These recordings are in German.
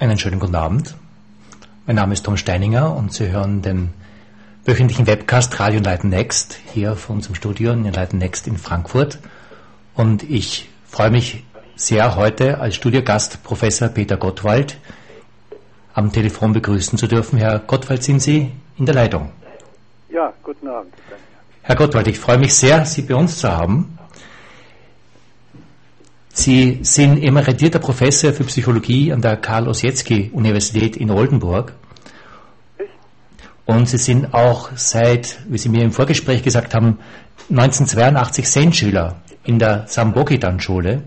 Einen schönen guten Abend. Mein Name ist Tom Steininger und Sie hören den wöchentlichen Webcast Radio Leiten Next hier von unserem Studio in Leiten Next in Frankfurt. Und ich freue mich sehr, heute als Studiogast Professor Peter Gottwald am Telefon begrüßen zu dürfen. Herr Gottwald, sind Sie in der Leitung? Ja, guten Abend. Herr Gottwald, ich freue mich sehr, Sie bei uns zu haben. Sie sind emeritierter Professor für Psychologie an der Karl-Ossietzky-Universität in Oldenburg. Und Sie sind auch seit, wie Sie mir im Vorgespräch gesagt haben, 1982 Sendschüler in der Sambogidan-Schule.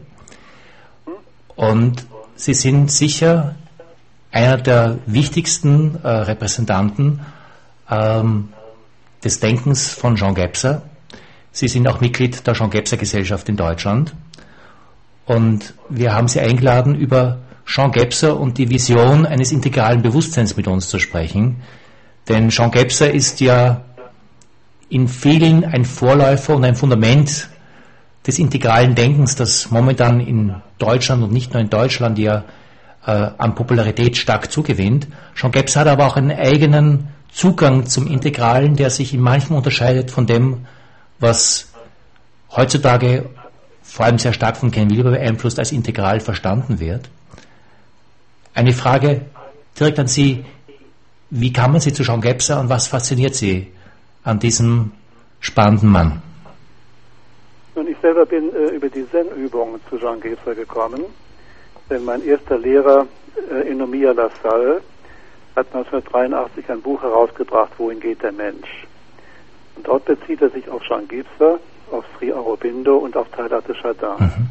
Und Sie sind sicher einer der wichtigsten äh, Repräsentanten ähm, des Denkens von Jean Gebser. Sie sind auch Mitglied der Jean Gebser Gesellschaft in Deutschland. Und wir haben Sie eingeladen, über Jean Gebser und die Vision eines integralen Bewusstseins mit uns zu sprechen. Denn Jean Gebser ist ja in vielen ein Vorläufer und ein Fundament des integralen Denkens, das momentan in Deutschland und nicht nur in Deutschland ja äh, an Popularität stark zugewinnt. Jean Gebser hat aber auch einen eigenen Zugang zum Integralen, der sich in manchem unterscheidet von dem, was heutzutage vor allem sehr stark von Ken Wilber beeinflusst, als integral verstanden wird. Eine Frage direkt an Sie. Wie kam man Sie zu Jean Gebser und was fasziniert Sie an diesem spannenden Mann? Nun, ich selber bin äh, über die Zen-Übungen zu Jean Gebser gekommen, denn mein erster Lehrer, äh, Enomia Lassalle, hat 1983 ein Buch herausgebracht, Wohin geht der Mensch? Und dort bezieht er sich auf Jean Gebser auf Sri Aurobindo und auf Talat Chardin. Mhm.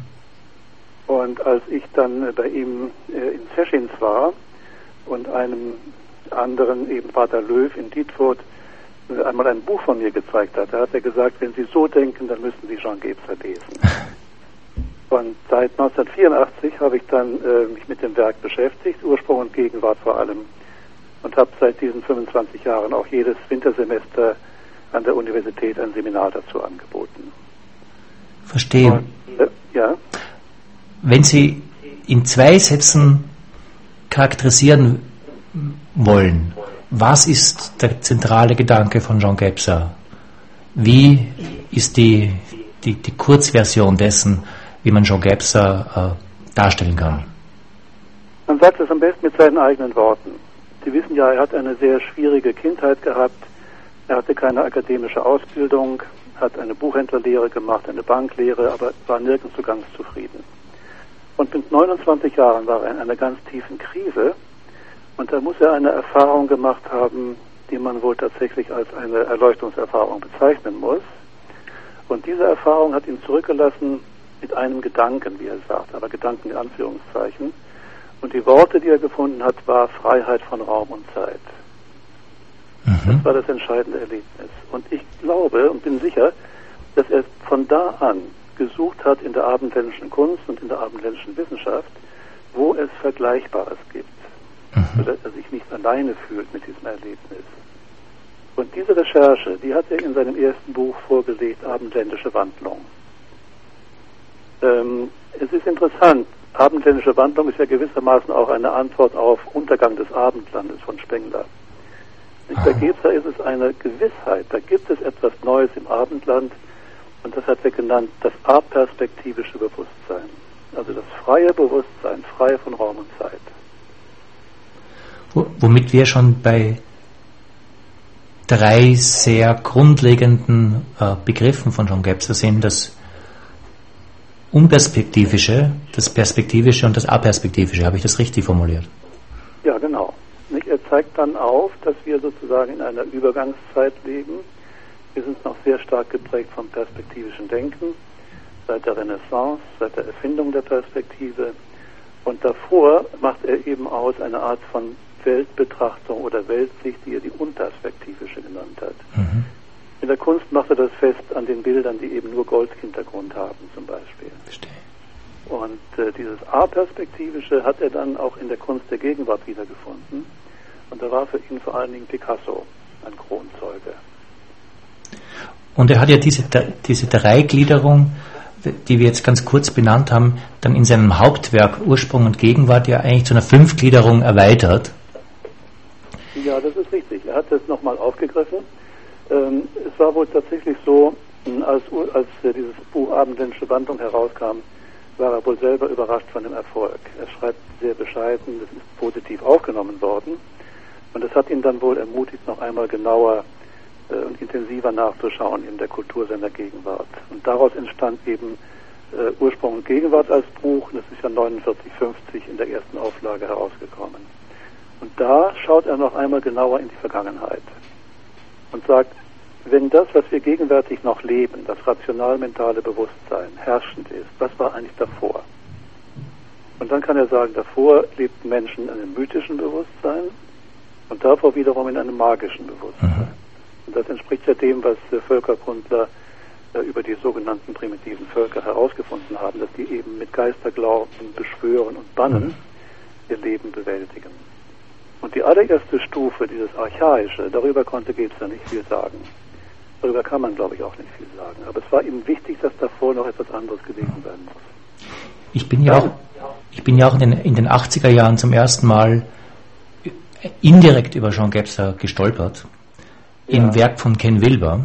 Und als ich dann bei ihm äh, in Sessions war und einem anderen, eben Vater Löw in Dietfurt, äh, einmal ein Buch von mir gezeigt hat, da hat er gesagt, wenn Sie so denken, dann müssen Sie Jean Gebser lesen. Und seit 1984 habe ich dann äh, mich mit dem Werk beschäftigt, Ursprung und Gegenwart vor allem, und habe seit diesen 25 Jahren auch jedes Wintersemester an der Universität ein Seminar dazu angeboten. Verstehe. Und, äh, ja. Wenn Sie in zwei Sätzen charakterisieren wollen, was ist der zentrale Gedanke von Jean Gebser? Wie ist die, die, die Kurzversion dessen, wie man Jean Gebser äh, darstellen kann? Man sagt es am besten mit seinen eigenen Worten. Sie wissen ja, er hat eine sehr schwierige Kindheit gehabt. Er hatte keine akademische Ausbildung, hat eine Buchhändlerlehre gemacht, eine Banklehre, aber war nirgends so ganz zufrieden. Und mit 29 Jahren war er in einer ganz tiefen Krise und da muss er eine Erfahrung gemacht haben, die man wohl tatsächlich als eine Erleuchtungserfahrung bezeichnen muss. Und diese Erfahrung hat ihn zurückgelassen mit einem Gedanken, wie er sagt, aber Gedanken in Anführungszeichen. Und die Worte, die er gefunden hat, war Freiheit von Raum und Zeit. Mhm. Das war das entscheidende Erlebnis. Und ich glaube und bin sicher, dass er von da an gesucht hat in der abendländischen Kunst und in der abendländischen Wissenschaft, wo es Vergleichbares gibt, mhm. sodass er sich nicht alleine fühlt mit diesem Erlebnis. Und diese Recherche, die hat er in seinem ersten Buch vorgelegt, Abendländische Wandlung. Ähm, es ist interessant, Abendländische Wandlung ist ja gewissermaßen auch eine Antwort auf Untergang des Abendlandes von Spengler. Bei Gebser ist es eine Gewissheit, da gibt es etwas Neues im Abendland und das hat er genannt das aperspektivische Bewusstsein. Also das freie Bewusstsein, frei von Raum und Zeit. Womit wir schon bei drei sehr grundlegenden äh, Begriffen von John Gebser sind, das Unperspektivische, das Perspektivische und das Aperspektivische. Habe ich das richtig formuliert? Ja, genau. Zeigt dann auf, dass wir sozusagen in einer Übergangszeit leben. Wir sind noch sehr stark geprägt vom perspektivischen Denken, seit der Renaissance, seit der Erfindung der Perspektive. Und davor macht er eben aus eine Art von Weltbetrachtung oder Weltsicht, die er die unperspektivische genannt hat. Mhm. In der Kunst macht er das fest an den Bildern, die eben nur Goldhintergrund haben, zum Beispiel. Verstehe. Und äh, dieses A-Perspektivische hat er dann auch in der Kunst der Gegenwart wiedergefunden. Und da war für ihn vor allen Dingen Picasso ein Kronzeuge. Und er hat ja diese, diese Dreigliederung die wir jetzt ganz kurz benannt haben, dann in seinem Hauptwerk Ursprung und Gegenwart ja eigentlich zu einer Fünfgliederung erweitert. Ja, das ist richtig. Er hat das nochmal aufgegriffen. Ähm, es war wohl tatsächlich so, als, als äh, dieses Buch Abendländische Wandlung herauskam, war er wohl selber überrascht von dem Erfolg. Er schreibt sehr bescheiden, das ist positiv aufgenommen worden. Und das hat ihn dann wohl ermutigt, noch einmal genauer äh, und intensiver nachzuschauen in der Kultur seiner Gegenwart. Und daraus entstand eben äh, Ursprung und Gegenwart als Buch. Das ist ja 4950 in der ersten Auflage herausgekommen. Und da schaut er noch einmal genauer in die Vergangenheit und sagt, wenn das, was wir gegenwärtig noch leben, das rational-mentale Bewusstsein herrschend ist, was war eigentlich davor? Und dann kann er sagen, davor lebten Menschen in einem mythischen Bewusstsein und davor wiederum in einem magischen Bewusstsein. Mhm. Und das entspricht ja dem, was Völkerkundler äh, über die sogenannten primitiven Völker herausgefunden haben, dass die eben mit Geisterglauben beschwören und bannen mhm. ihr Leben bewältigen. Und die allererste Stufe, dieses Archaische, darüber konnte Gebser nicht viel sagen. Darüber kann man, glaube ich, auch nicht viel sagen. Aber es war ihm wichtig, dass davor noch etwas anderes gelesen werden muss. Ich bin ja auch, ich bin ja auch in den, in den 80er Jahren zum ersten Mal indirekt über Jean Gebser gestolpert. Ja. Im Werk von Ken Wilber.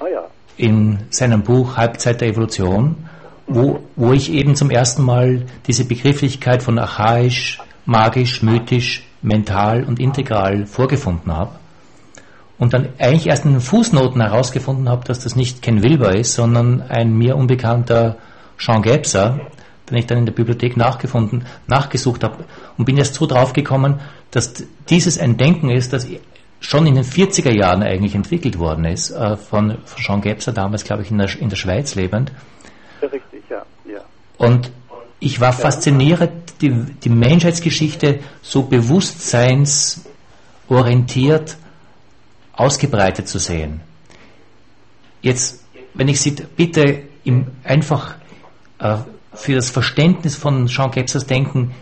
Ah, ja. In seinem Buch Halbzeit der Evolution, wo, wo ich eben zum ersten Mal diese Begrifflichkeit von archaisch, magisch, mythisch, mental und integral vorgefunden habe und dann eigentlich erst in den Fußnoten herausgefunden habe, dass das nicht Ken Wilber ist, sondern ein mir unbekannter Jean Gebser, den ich dann in der Bibliothek nachgefunden, nachgesucht habe und bin erst so drauf gekommen, dass dieses ein Denken ist, das schon in den 40er Jahren eigentlich entwickelt worden ist, äh, von, Jean Gebser, damals glaube ich in der, in der Schweiz lebend. Richtig, ja. ja. Und ich war fasziniert, die, die Menschheitsgeschichte so bewusstseinsorientiert ausgebreitet zu sehen. Jetzt, wenn ich Sie bitte im, einfach äh, für das Verständnis von Jean Gebsers Denken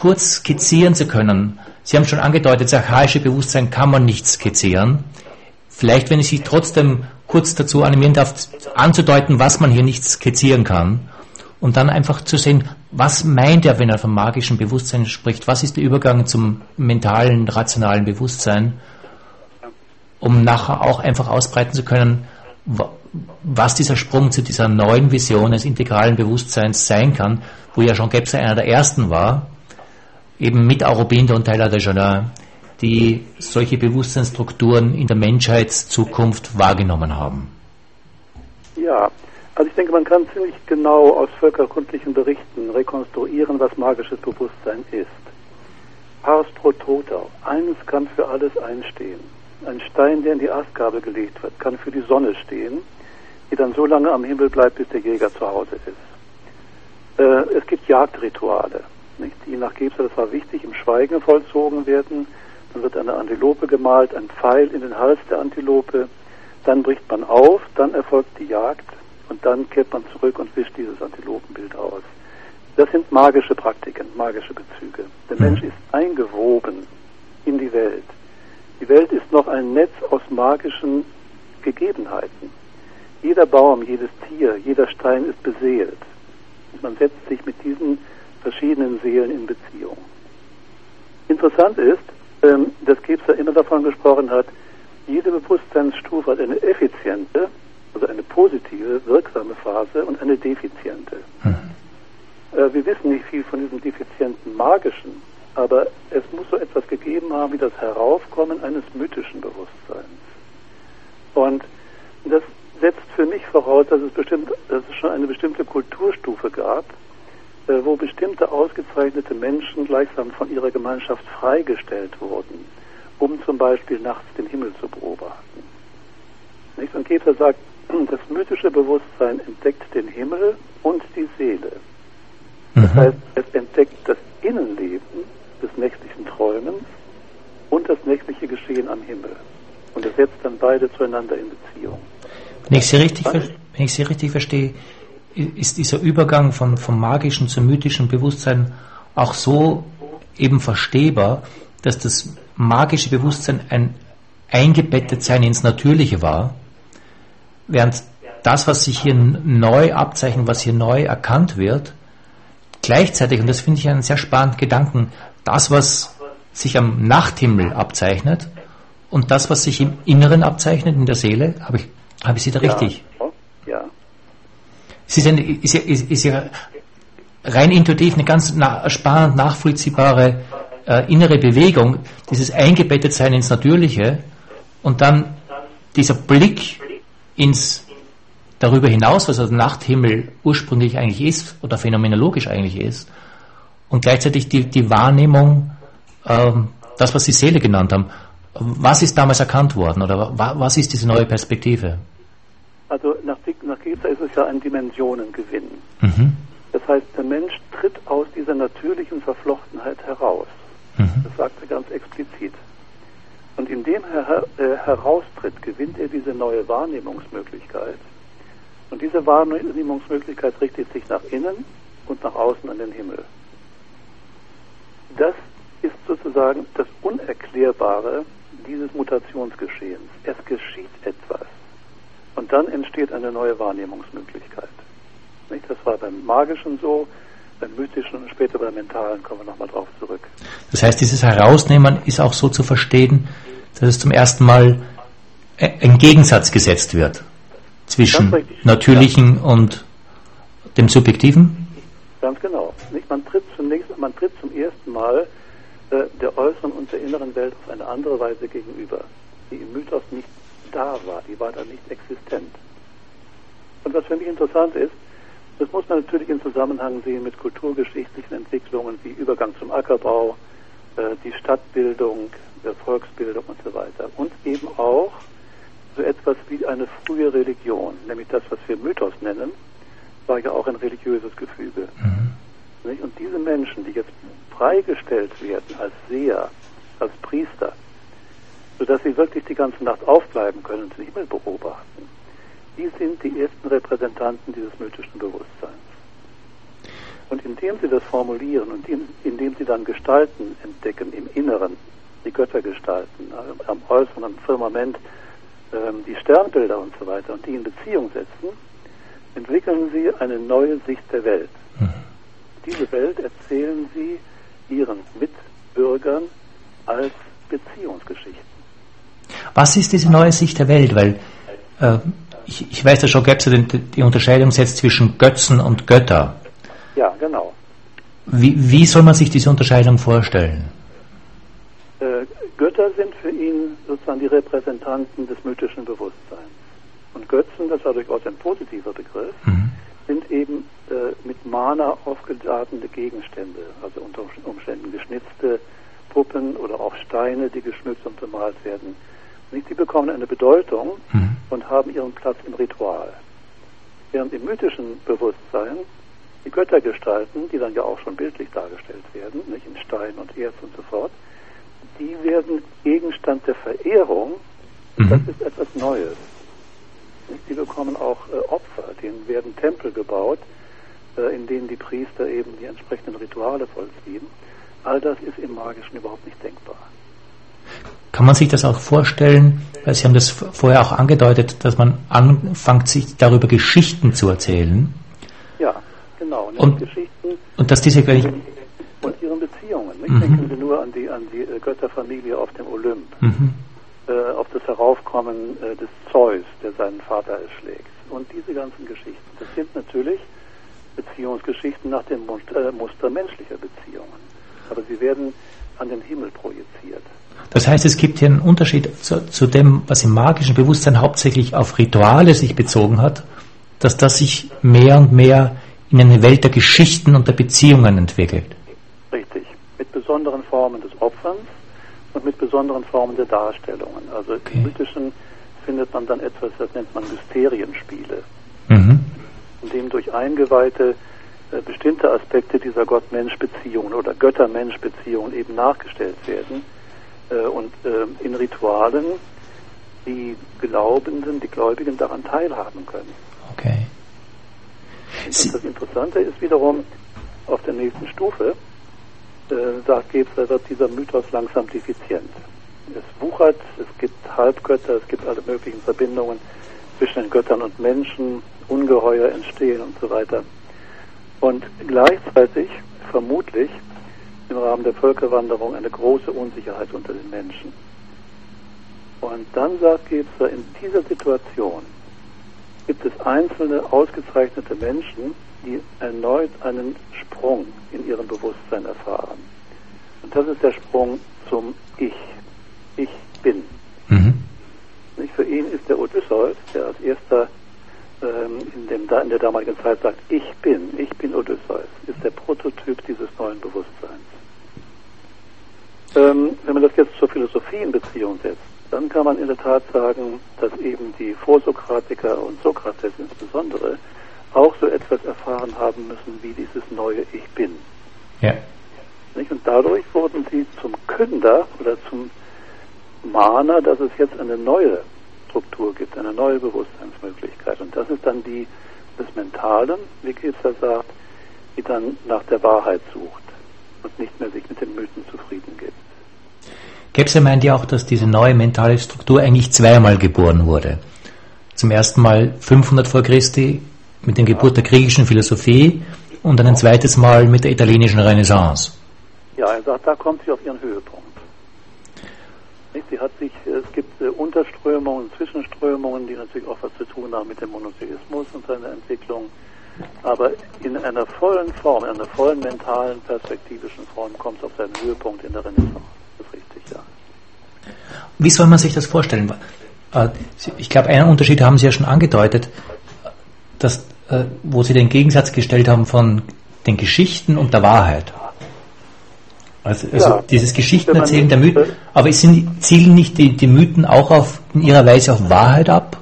kurz skizzieren zu können. Sie haben schon angedeutet, das archaische Bewusstsein kann man nicht skizzieren. Vielleicht, wenn ich Sie trotzdem kurz dazu animieren darf, anzudeuten, was man hier nicht skizzieren kann. Und dann einfach zu sehen, was meint er, wenn er vom magischen Bewusstsein spricht? Was ist der Übergang zum mentalen, rationalen Bewusstsein? um nachher auch einfach ausbreiten zu können, was dieser Sprung zu dieser neuen Vision des integralen Bewusstseins sein kann, wo ja Jean Gebser einer der ersten war, eben mit Aurobinda und Taylor de Jardin, die solche Bewusstseinsstrukturen in der Menschheitszukunft wahrgenommen haben. Ja, also ich denke, man kann ziemlich genau aus völkerkundlichen Berichten rekonstruieren, was magisches Bewusstsein ist. Pars pro toto, eines kann für alles einstehen. Ein Stein, der in die Astgabel gelegt wird, kann für die Sonne stehen, die dann so lange am Himmel bleibt, bis der Jäger zu Hause ist. Äh, es gibt Jagdrituale, nicht? die nach Gebser, das war wichtig, im Schweigen vollzogen werden. Dann wird eine Antilope gemalt, ein Pfeil in den Hals der Antilope. Dann bricht man auf, dann erfolgt die Jagd und dann kehrt man zurück und wischt dieses Antilopenbild aus. Das sind magische Praktiken, magische Bezüge. Der mhm. Mensch ist eingewoben in die Welt. Die Welt ist noch ein Netz aus magischen Gegebenheiten. Jeder Baum, jedes Tier, jeder Stein ist beseelt. Und man setzt sich mit diesen verschiedenen Seelen in Beziehung. Interessant ist, ähm, dass Kepser immer davon gesprochen hat, jede Bewusstseinsstufe hat eine effiziente, also eine positive, wirksame Phase und eine defiziente. Hm. Äh, wir wissen nicht viel von diesem defizienten magischen, aber es muss so etwas gegeben haben wie das Heraufkommen eines mythischen Bewusstseins. Und das setzt für mich voraus, dass es, bestimmt, dass es schon eine bestimmte Kulturstufe gab, wo bestimmte ausgezeichnete Menschen gleichsam von ihrer Gemeinschaft freigestellt wurden, um zum Beispiel nachts den Himmel zu beobachten. Nicht? Und Keter sagt, das mythische Bewusstsein entdeckt den Himmel und die Seele. Das mhm. heißt, es entdeckt das Innenleben des nächtlichen Träumens und das nächtliche Geschehen am Himmel. Und es setzt dann beide zueinander in Beziehung. Wenn ich Sie richtig, wenn ich Sie richtig verstehe, ist dieser Übergang von, vom magischen zum mythischen Bewusstsein auch so eben verstehbar, dass das magische Bewusstsein ein Eingebettetsein ins Natürliche war, während das, was sich hier neu abzeichnet, was hier neu erkannt wird, gleichzeitig, und das finde ich einen sehr spannenden Gedanken, das, was sich am Nachthimmel abzeichnet und das, was sich im Inneren abzeichnet, in der Seele, habe ich, habe ich Sie da richtig? Ja. Ist, eine, ist, ja, ist, ist ja rein intuitiv eine ganz na, spannend nachvollziehbare äh, innere Bewegung, dieses Eingebettetsein ins Natürliche und dann dieser Blick ins darüber hinaus, was der Nachthimmel ursprünglich eigentlich ist oder phänomenologisch eigentlich ist, und gleichzeitig die, die Wahrnehmung, ähm, das, was Sie Seele genannt haben. Was ist damals erkannt worden oder was ist diese neue Perspektive? Also nach, nach Geza ist es ja ein Dimensionengewinn. Mhm. Das heißt, der Mensch tritt aus dieser natürlichen Verflochtenheit heraus. Mhm. Das sagt er ganz explizit. Und indem er her, äh, heraustritt, gewinnt er diese neue Wahrnehmungsmöglichkeit. Und diese Wahrnehmungsmöglichkeit richtet sich nach innen und nach außen an den Himmel. Das ist sozusagen das Unerklärbare dieses Mutationsgeschehens. Es geschieht etwas. Und dann entsteht eine neue Wahrnehmungsmöglichkeit. Nicht? Das war beim Magischen so, beim Mystischen und später beim Mentalen kommen wir nochmal drauf zurück. Das heißt, dieses Herausnehmen ist auch so zu verstehen, dass es zum ersten Mal ein Gegensatz gesetzt wird zwischen Natürlichen ja. und dem Subjektiven? Ganz genau. Nicht? Man, tritt zunächst, man tritt zum ersten Mal äh, der äußeren und der inneren Welt auf eine andere Weise gegenüber, die im Mythos nicht da war, die war da nicht existent. Und was für mich interessant ist, das muss man natürlich in Zusammenhang sehen mit kulturgeschichtlichen Entwicklungen wie Übergang zum Ackerbau, äh, die Stadtbildung, der Volksbildung und so weiter. Und eben auch so etwas wie eine frühe Religion, nämlich das, was wir Mythos nennen, war ja auch ein religiöses Gefüge. Mhm. Und diese Menschen, die jetzt freigestellt werden als Seher, als Priester, sodass sie wirklich die ganze Nacht aufbleiben können und den Himmel beobachten, die sind die ersten Repräsentanten dieses mythischen Bewusstseins. Und indem sie das formulieren und indem sie dann Gestalten entdecken im Inneren, die Göttergestalten, äh, am äußeren am Firmament, ähm, die Sternbilder und so weiter und die in Beziehung setzen, entwickeln sie eine neue Sicht der Welt. Mhm. Diese Welt erzählen sie ihren Mitbürgern als Beziehungsgeschichten. Was ist diese neue Sicht der Welt? Weil äh, ich, ich, weiß, dass schon gäbe es die Unterscheidung setzt zwischen Götzen und Götter. Ja, genau. Wie, wie soll man sich diese Unterscheidung vorstellen? Äh, Götter sind für ihn sozusagen die Repräsentanten des mythischen Bewusstseins. Und Götzen, das war durchaus ein positiver Begriff, mhm. sind eben äh, mit Mana aufgeladene Gegenstände, also unter Umständen geschnitzte Puppen oder auch Steine, die geschmückt und bemalt werden. Die bekommen eine Bedeutung mhm. und haben ihren Platz im Ritual. Während im mythischen Bewusstsein die Göttergestalten, die dann ja auch schon bildlich dargestellt werden, nicht in Stein und Erz und so fort, die werden Gegenstand der Verehrung. Mhm. Das ist etwas Neues. Die bekommen auch äh, Opfer, denen werden Tempel gebaut, äh, in denen die Priester eben die entsprechenden Rituale vollziehen. All das ist im Magischen überhaupt nicht denkbar. Kann man sich das auch vorstellen, weil Sie haben das vorher auch angedeutet, dass man anfängt, sich darüber Geschichten zu erzählen? Ja, genau. Und, Geschichten und dass diese, wenn und ihren Beziehungen. Nicht? Mhm. Denken Sie nur an die, an die äh, Götterfamilie auf dem Olymp, mhm. äh, auf das Heraufkommen äh, des Zeus, der seinen Vater erschlägt. Und diese ganzen Geschichten, das sind natürlich Beziehungsgeschichten nach dem äh, Muster menschlicher Beziehungen. Aber sie werden an den Himmel projiziert. Das heißt, es gibt hier einen Unterschied zu, zu, dem, was im magischen Bewusstsein hauptsächlich auf Rituale sich bezogen hat, dass das sich mehr und mehr in eine Welt der Geschichten und der Beziehungen entwickelt besonderen Formen des Opferns und mit besonderen Formen der Darstellungen. Also okay. im Mythischen findet man dann etwas, das nennt man Mysterienspiele, mhm. in dem durch Eingeweihte äh, bestimmte Aspekte dieser Gott-Mensch-Beziehung oder Götter-Mensch-Beziehung eben nachgestellt werden und äh, in Ritualen die Glaubenden, die Gläubigen daran teilhaben können. Okay. Und das Interessante ist wiederum auf der nächsten Stufe, äh, sagt Gebser, wird dieser Mythos langsam defizient. Es wuchert, es gibt Halbgötter, es gibt alle möglichen Verbindungen zwischen den Göttern und Menschen, Ungeheuer entstehen und so weiter. Und gleichzeitig vermutlich im Rahmen der Völkerwanderung eine große Unsicherheit unter den Menschen. Und dann sagt Gebser, in dieser Situation gibt es einzelne ausgezeichnete Menschen, die erneut einen Sprung in ihrem Bewusstsein erfahren. Und das ist der Sprung zum Ich. Ich bin. Mhm. Für ihn ist der Odysseus, der als erster ähm, in, dem, in der damaligen Zeit sagt, ich bin, ich bin Odysseus, ist der Prototyp dieses neuen Bewusstseins. Ähm, wenn man das jetzt zur Philosophie in Beziehung setzt, dann kann man in der Tat sagen, dass eben die Vorsokratiker und Sokrates insbesondere auch so etwas erfahren haben müssen wie dieses neue Ich bin. Ja. Und dadurch wurden sie zum Künder oder zum Mahner, dass es jetzt eine neue Struktur gibt, eine neue Bewusstseinsmöglichkeit. Und das ist dann die des Mentalen, wie Kieser sagt, die dann nach der Wahrheit sucht und nicht mehr sich mit den Mythen zufrieden gibt. Gebser meint ja auch, dass diese neue mentale Struktur eigentlich zweimal geboren wurde. Zum ersten Mal 500 vor Christi mit der Geburt der griechischen Philosophie und dann ein zweites Mal mit der italienischen Renaissance. Ja, er sagt, da kommt sie auf ihren Höhepunkt. Sie hat sich, es gibt äh, Unterströmungen, Zwischenströmungen, die natürlich auch was zu tun haben mit dem Monotheismus und seiner Entwicklung. Aber in einer vollen Form, in einer vollen mentalen, perspektivischen Form kommt es auf seinen Höhepunkt in der Renaissance. Das ist richtig, ja. Wie soll man sich das vorstellen? Äh, ich glaube, einen Unterschied haben Sie ja schon angedeutet, dass, äh, wo Sie den Gegensatz gestellt haben von den Geschichten und der Wahrheit. Also, also ja, dieses Geschichtenerzählen der Mythen, aber sind, zielen nicht die, die Mythen auch auf, in ihrer Weise auf Wahrheit ab?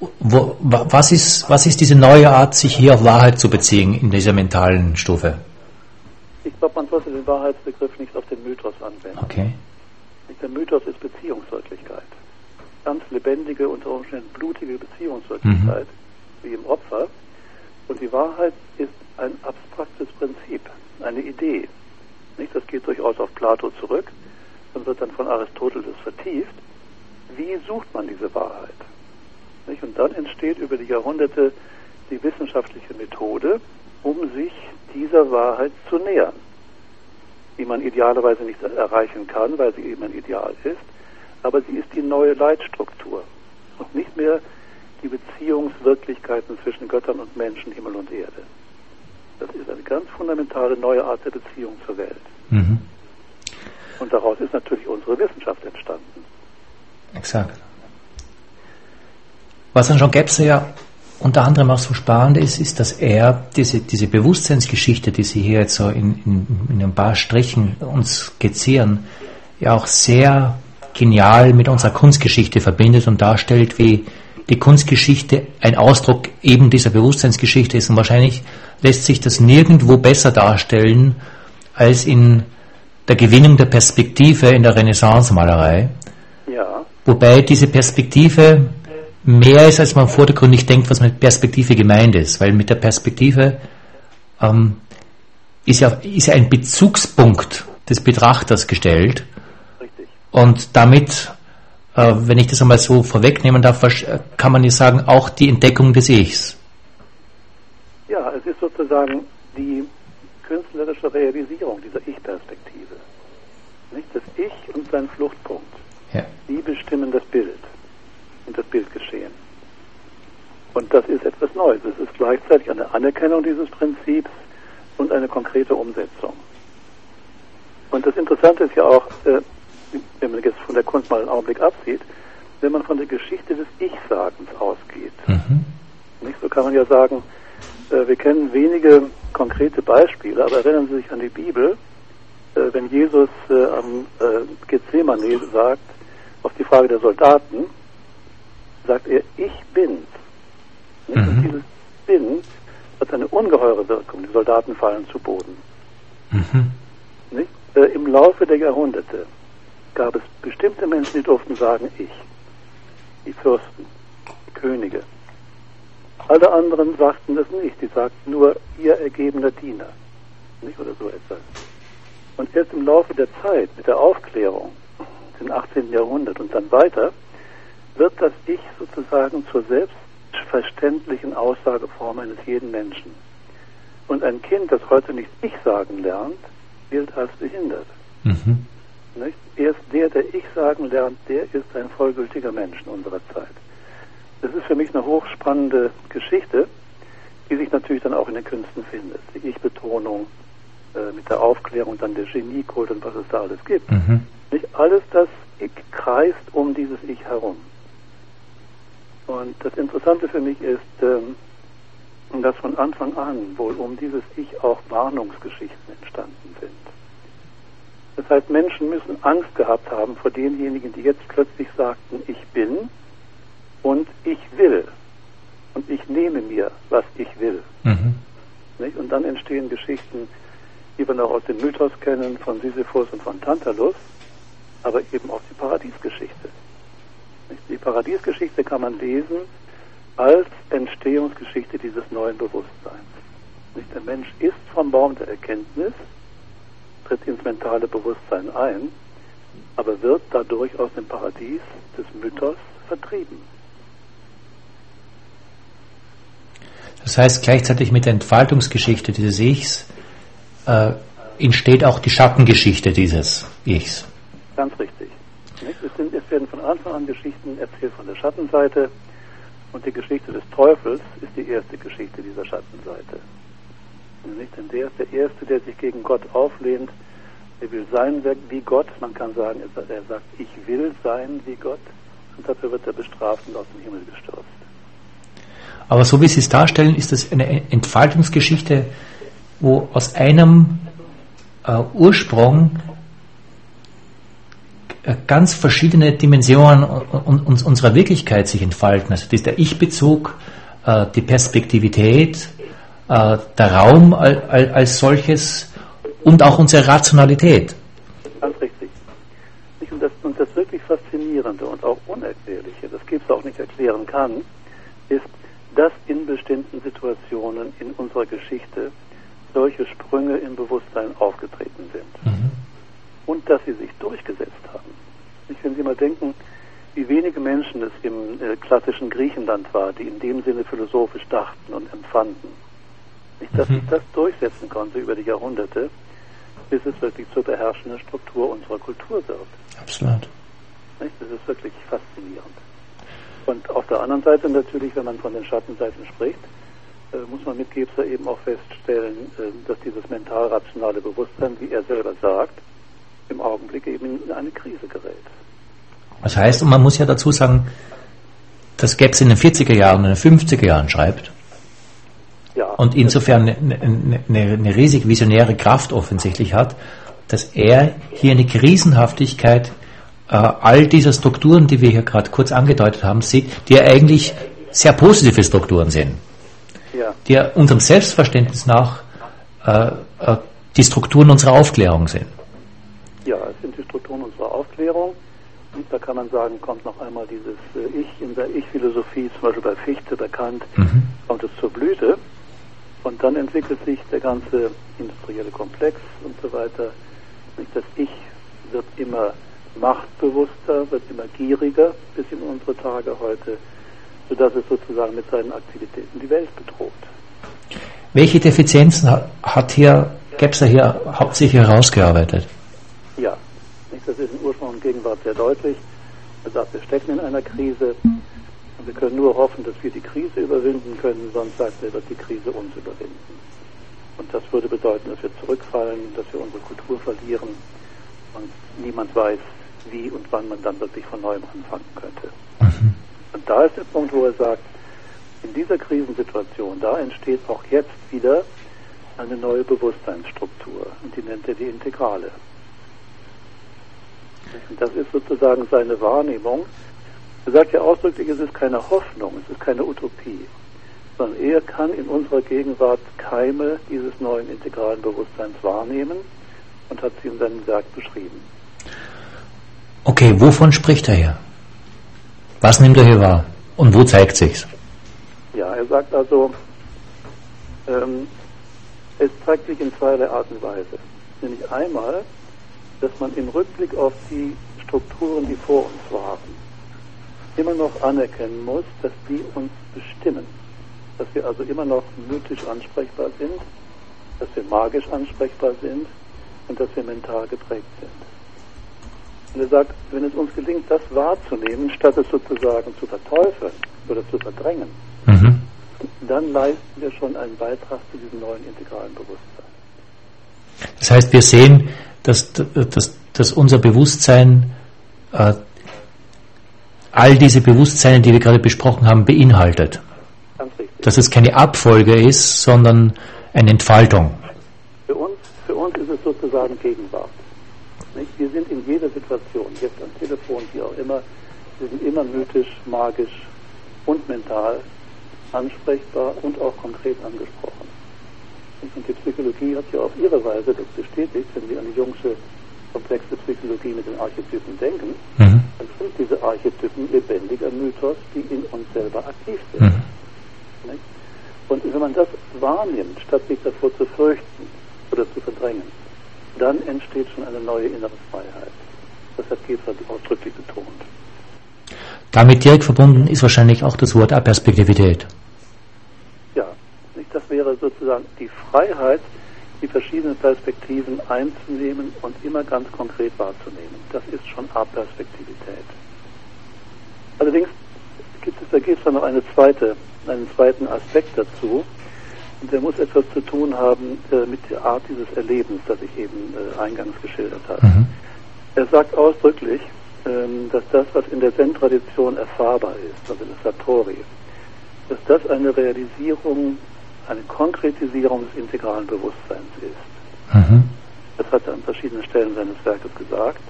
Wo, was, ist, was ist diese neue Art, sich hier auf Wahrheit zu beziehen in dieser mentalen Stufe? Ich glaube, man sollte den Wahrheitsbegriff nicht auf den Mythos anwenden. Okay. Der Mythos ist Beziehungswirklichkeit. Ganz lebendige, unter Umständen blutige Beziehungswirklichkeit, mhm. wie im Opfer. Und die Wahrheit ist ein abstraktes Prinzip, eine Idee, nicht? Das geht durchaus auf Plato zurück und wird dann von Aristoteles vertieft. Wie sucht man diese Wahrheit? Nicht? Und dann entsteht über die Jahrhunderte die wissenschaftliche Methode, um sich dieser Wahrheit zu nähern, die man idealerweise nicht erreichen kann, weil sie eben ein Ideal ist, aber sie ist die neue Leitstruktur und nicht mehr die Beziehungswirklichkeiten zwischen Göttern und Menschen, Himmel und Erde. Das ist eine ganz fundamentale neue Art der Beziehung zur Welt. Mhm. Und daraus ist natürlich unsere Wissenschaft entstanden. Exakt. Was an John Gebser ja unter anderem auch so spannend ist, ist, dass er diese, diese Bewusstseinsgeschichte, die Sie hier jetzt so in, in, in ein paar Strichen uns skizzieren, ja auch sehr genial mit unserer Kunstgeschichte verbindet und darstellt, wie die Kunstgeschichte ein Ausdruck eben dieser Bewusstseinsgeschichte ist. Und wahrscheinlich lässt sich das nirgendwo besser darstellen als in der Gewinnung der Perspektive in der Renaissance-Malerei. Ja. Wobei diese Perspektive mehr ist, als man vordergründig denkt, was mit Perspektive gemeint ist. Weil mit der Perspektive ähm, ist, ja, ist ja ein Bezugspunkt des Betrachters gestellt. Richtig. Und damit äh, wenn ich das einmal so vorwegnehmen darf, kann man ja sagen, auch die Entdeckung des Ichs. Ja, es ist sozusagen die künstlerische Realisierung dieser Ich-Perspektive. Nicht das Ich und sein Fluchtpunkt. Ja. Die bestimmen das Bild und das Bildgeschehen. Und das ist etwas Neues. Es ist gleichzeitig eine Anerkennung dieses Prinzips und eine konkrete Umsetzung. Und das Interessante ist ja auch, äh, wenn man jetzt von der Kunst mal einen Augenblick absieht, wenn man von der Geschichte des Ich-Sagens ausgeht. Mhm. Nicht? So kann man ja sagen, äh, wir kennen wenige konkrete Beispiele, aber erinnern Sie sich an die Bibel, äh, wenn Jesus am Gethsemane sagt, auf die Frage der Soldaten, sagt er, ich bin's. Mhm. Dieses Bin hat eine ungeheure Wirkung. Die Soldaten fallen zu Boden. Mhm. Äh, Im Laufe der Jahrhunderte gab es bestimmte Menschen, die durften sagen, ich. Die Fürsten, die Könige. Alle anderen sagten das nicht. Die sagten nur, ihr ergebener Diener. Nicht? Oder so etwas. Und erst im Laufe der Zeit, mit der Aufklärung, im 18. Jahrhundert und dann weiter, wird das Ich sozusagen zur selbstverständlichen Aussageform eines jeden Menschen. Und ein Kind, das heute nicht Ich sagen lernt, gilt als behindert. Mhm. Nicht? Erst der, der Ich sagen lernt, der ist ein vollgültiger Mensch in unserer Zeit. Das ist für mich eine hochspannende Geschichte, die sich natürlich dann auch in den Künsten findet. Die Ich-Betonung äh, mit der Aufklärung, dann der Geniekult und was es da alles gibt. Mhm. Nicht alles das Ich kreist um dieses Ich herum. Und das Interessante für mich ist, ähm, dass von Anfang an wohl um dieses Ich auch Warnungsgeschichten entstanden sind. Das heißt, Menschen müssen Angst gehabt haben vor denjenigen, die jetzt plötzlich sagten, ich bin und ich will. Und ich nehme mir, was ich will. Mhm. Und dann entstehen Geschichten, die wir noch aus dem Mythos kennen, von Sisyphus und von Tantalus, aber eben auch die Paradiesgeschichte. Die Paradiesgeschichte kann man lesen als Entstehungsgeschichte dieses neuen Bewusstseins. Der Mensch ist vom Baum der Erkenntnis, tritt ins mentale Bewusstsein ein, aber wird dadurch aus dem Paradies des Mythos vertrieben. Das heißt, gleichzeitig mit der Entfaltungsgeschichte dieses Ichs äh, entsteht auch die Schattengeschichte dieses Ichs. Ganz richtig. Es, sind, es, werden von Anfang an Geschichten erzählt von der Schattenseite und die Geschichte des Teufels ist die erste Geschichte dieser Schattenseite. Nicht? Denn der ist der Erste, der sich gegen Gott auflehnt. Er will sein wie Gott. Man kann sagen, er sagt, ich will sein wie Gott. Und dafür wird er bestraft und aus dem Himmel gestürzt. Aber so wie Sie es darstellen, ist das eine Entfaltungsgeschichte, wo aus einem äh, Ursprung ganz verschiedene Dimensionen unserer Wirklichkeit sich entfalten. Also das ist der Ich-Bezug, äh, die Perspektivität, äh, der Raum als solches und auch unsere Rationalität. Ganz richtig. Und das, und das wirklich Faszinierende und auch Unerklärliche, das Gibbs auch nicht erklären kann, ist, dass in bestimmten Situationen in unserer Geschichte solche Sprünge im Bewusstsein aufgetreten sind. Mhm. Und dass sie sich durchgesetzt haben. Nicht, wenn Sie mal denken, wie wenige Menschen es im äh, klassischen Griechenland war, die in dem Sinne philosophisch dachten und empfanden. Nicht, dass mhm. sich das durchsetzen konnte über die Jahrhunderte, bis es wirklich zur beherrschenden Struktur unserer Kultur wird. Absolut. Nicht? Das ist wirklich faszinierend. Und auf der anderen Seite natürlich, wenn man von den Schattenseiten spricht, äh, muss man mit Gebser eben auch feststellen, äh, dass dieses mental-rationale Bewusstsein, wie er selber sagt, im Augenblick eben in eine Krise gerät. Das heißt, und man muss ja dazu sagen, dass Gebs in den 40er Jahren und in den 50er Jahren schreibt. Ja, und insofern eine, eine, eine riesig visionäre Kraft offensichtlich hat, dass er hier eine Krisenhaftigkeit äh, all dieser Strukturen, die wir hier gerade kurz angedeutet haben, sieht, die ja eigentlich sehr positive Strukturen sind. Ja. Die ja unserem Selbstverständnis nach äh, äh, die Strukturen unserer Aufklärung sind. Ja, es sind die Strukturen unserer Aufklärung. Und da kann man sagen, kommt noch einmal dieses äh, Ich in der Ich-Philosophie, zum Beispiel bei Fichte bekannt, mhm. kommt es zur Blüte. Und dann entwickelt sich der ganze industrielle Komplex und so weiter. Das Ich wird immer machtbewusster, wird immer gieriger bis in unsere Tage heute, sodass es sozusagen mit seinen Aktivitäten die Welt bedroht. Welche Defizienzen hat hier Gebser hier hauptsächlich herausgearbeitet? Ja, das ist in Ursprung und Gegenwart sehr deutlich. Er sagt, wir stecken in einer Krise und wir können nur hoffen, dass wir die Krise überwinden können, sonst sagt er, wird die Krise uns überwinden. Und das würde bedeuten, dass wir zurückfallen, dass wir unsere Kultur verlieren und niemand weiß, wie und wann man dann wirklich von neuem anfangen könnte. Mhm. Und da ist der Punkt, wo er sagt, in dieser Krisensituation, da entsteht auch jetzt wieder eine neue Bewusstseinsstruktur und die nennt er die Integrale. Das ist sozusagen seine Wahrnehmung. Er sagt ja ausdrücklich, es ist keine Hoffnung, es ist keine Utopie, sondern er kann in unserer Gegenwart Keime dieses neuen integralen Bewusstseins wahrnehmen und hat sie in seinem Werk beschrieben. Okay, wovon spricht er hier? Was nimmt er hier wahr? Und wo zeigt sich's? Ja, er sagt also, ähm, es zeigt sich in zweierlei Art und Weise. Nämlich einmal, dass man im Rückblick auf die Strukturen, die vor uns waren, immer noch anerkennen muss, dass die uns bestimmen. Dass wir also immer noch mythisch ansprechbar sind, dass wir magisch ansprechbar sind und dass wir mental geprägt sind. Und er sagt, wenn es uns gelingt, das wahrzunehmen, statt es sozusagen zu verteufeln oder zu verdrängen, mhm. dann leisten wir schon einen Beitrag zu diesem neuen integralen Bewusstsein. Das heißt, wir sehen, dass, dass, dass unser Bewusstsein äh, all diese Bewusstseine, die wir gerade besprochen haben, beinhaltet. Dass es keine Abfolge ist, sondern eine Entfaltung. Für uns, für uns ist es sozusagen Gegenwart. Nicht? Wir sind in jeder Situation, jetzt am Telefon, wie auch immer, wir sind immer mythisch, magisch und mental ansprechbar und auch konkret angesprochen. Und die Psychologie hat ja auf ihre Weise das bestätigt, wenn Sie an die Jungsche komplexe Psychologie mit den Archetypen denken, mhm. dann sind diese Archetypen lebendiger Mythos, die in uns selber aktiv sind. Mhm. Und wenn man das wahrnimmt, statt sich davor zu fürchten oder zu verdrängen, dann entsteht schon eine neue innere Freiheit. Das hat Gebhardt ausdrücklich betont. Damit direkt verbunden ist wahrscheinlich auch das Wort Aperspektivität. Das wäre sozusagen die Freiheit, die verschiedenen Perspektiven einzunehmen und immer ganz konkret wahrzunehmen. Das ist schon Aperspektivität. Allerdings gibt es, da gibt es dann noch eine zweite, einen zweiten Aspekt dazu. Und der muss etwas zu tun haben äh, mit der Art dieses Erlebens, das ich eben äh, eingangs geschildert habe. Mhm. Er sagt ausdrücklich, ähm, dass das, was in der Zen-Tradition erfahrbar ist, also das Satori, dass das eine Realisierung eine Konkretisierung des integralen Bewusstseins ist. Mhm. Das hat er an verschiedenen Stellen seines Werkes gesagt.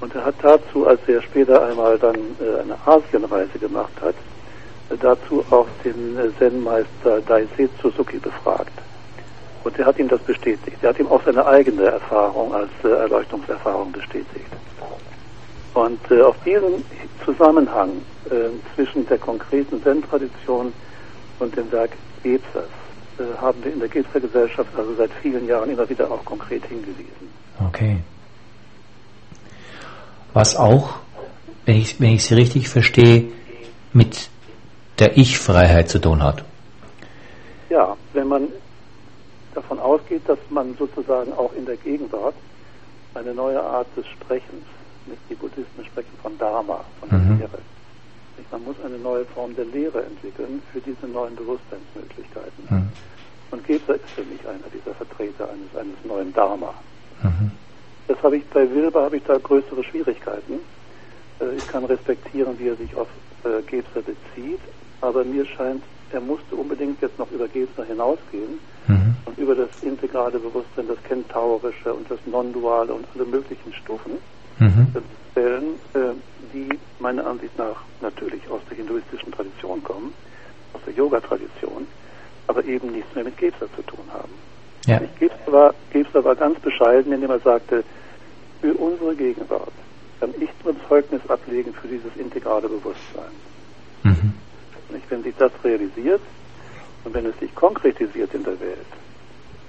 Und er hat dazu, als er später einmal dann äh, eine Asienreise gemacht hat, äh, dazu auch den äh, Zen-Meister Daisei Suzuki befragt. Und er hat ihm das bestätigt. Er hat ihm auch seine eigene Erfahrung als Erleuchtungserfahrung bestätigt. Und auf diesen Zusammenhang zwischen der konkreten Zen-Tradition und dem Werk Gebsers äh, haben wir in der Gebser Gesellschaft also seit vielen Jahren immer wieder auch konkret hingewiesen. Okay. Was auch, wenn ich, wenn ich Sie richtig verstehe, mit der Ich-Freiheit zu tun hat. Ja, wenn man davon ausgeht, dass man sozusagen auch in der Gegenwart eine neue Art des Sprechens, nicht die Buddhisten sprechen von Dharma, von der mhm. Lehre, man muss eine neue Form der Lehre entwickeln für diese neuen Bewusstseinsmöglichkeiten. Mhm. Und Gebser ist für mich einer dieser Vertreter eines, eines neuen Dharma. Mhm. Das habe ich bei Wilber habe ich da größere Schwierigkeiten. Äh, ich kann respektieren, wie er sich auf äh, Gebser bezieht, aber mir scheint, er musste unbedingt jetzt noch über Gebser hinausgehen mhm. und über das integrale Bewusstsein, das Kentaurische und das Non-Duale und alle möglichen Stufen mhm. stellen, äh, die meiner Ansicht nach natürlich aus der hinduistischen Tradition kommen, aus der Yoga-Tradition, aber eben nichts mehr mit Gebser zu tun haben. Ja. Gebser, war, Gebser war ganz bescheiden, indem er sagte, für unsere Gegenwart kann ich nur Zeugnis ablegen für dieses integrale Bewusstsein. Mhm. Wenn sich das realisiert und wenn es sich konkretisiert in der Welt,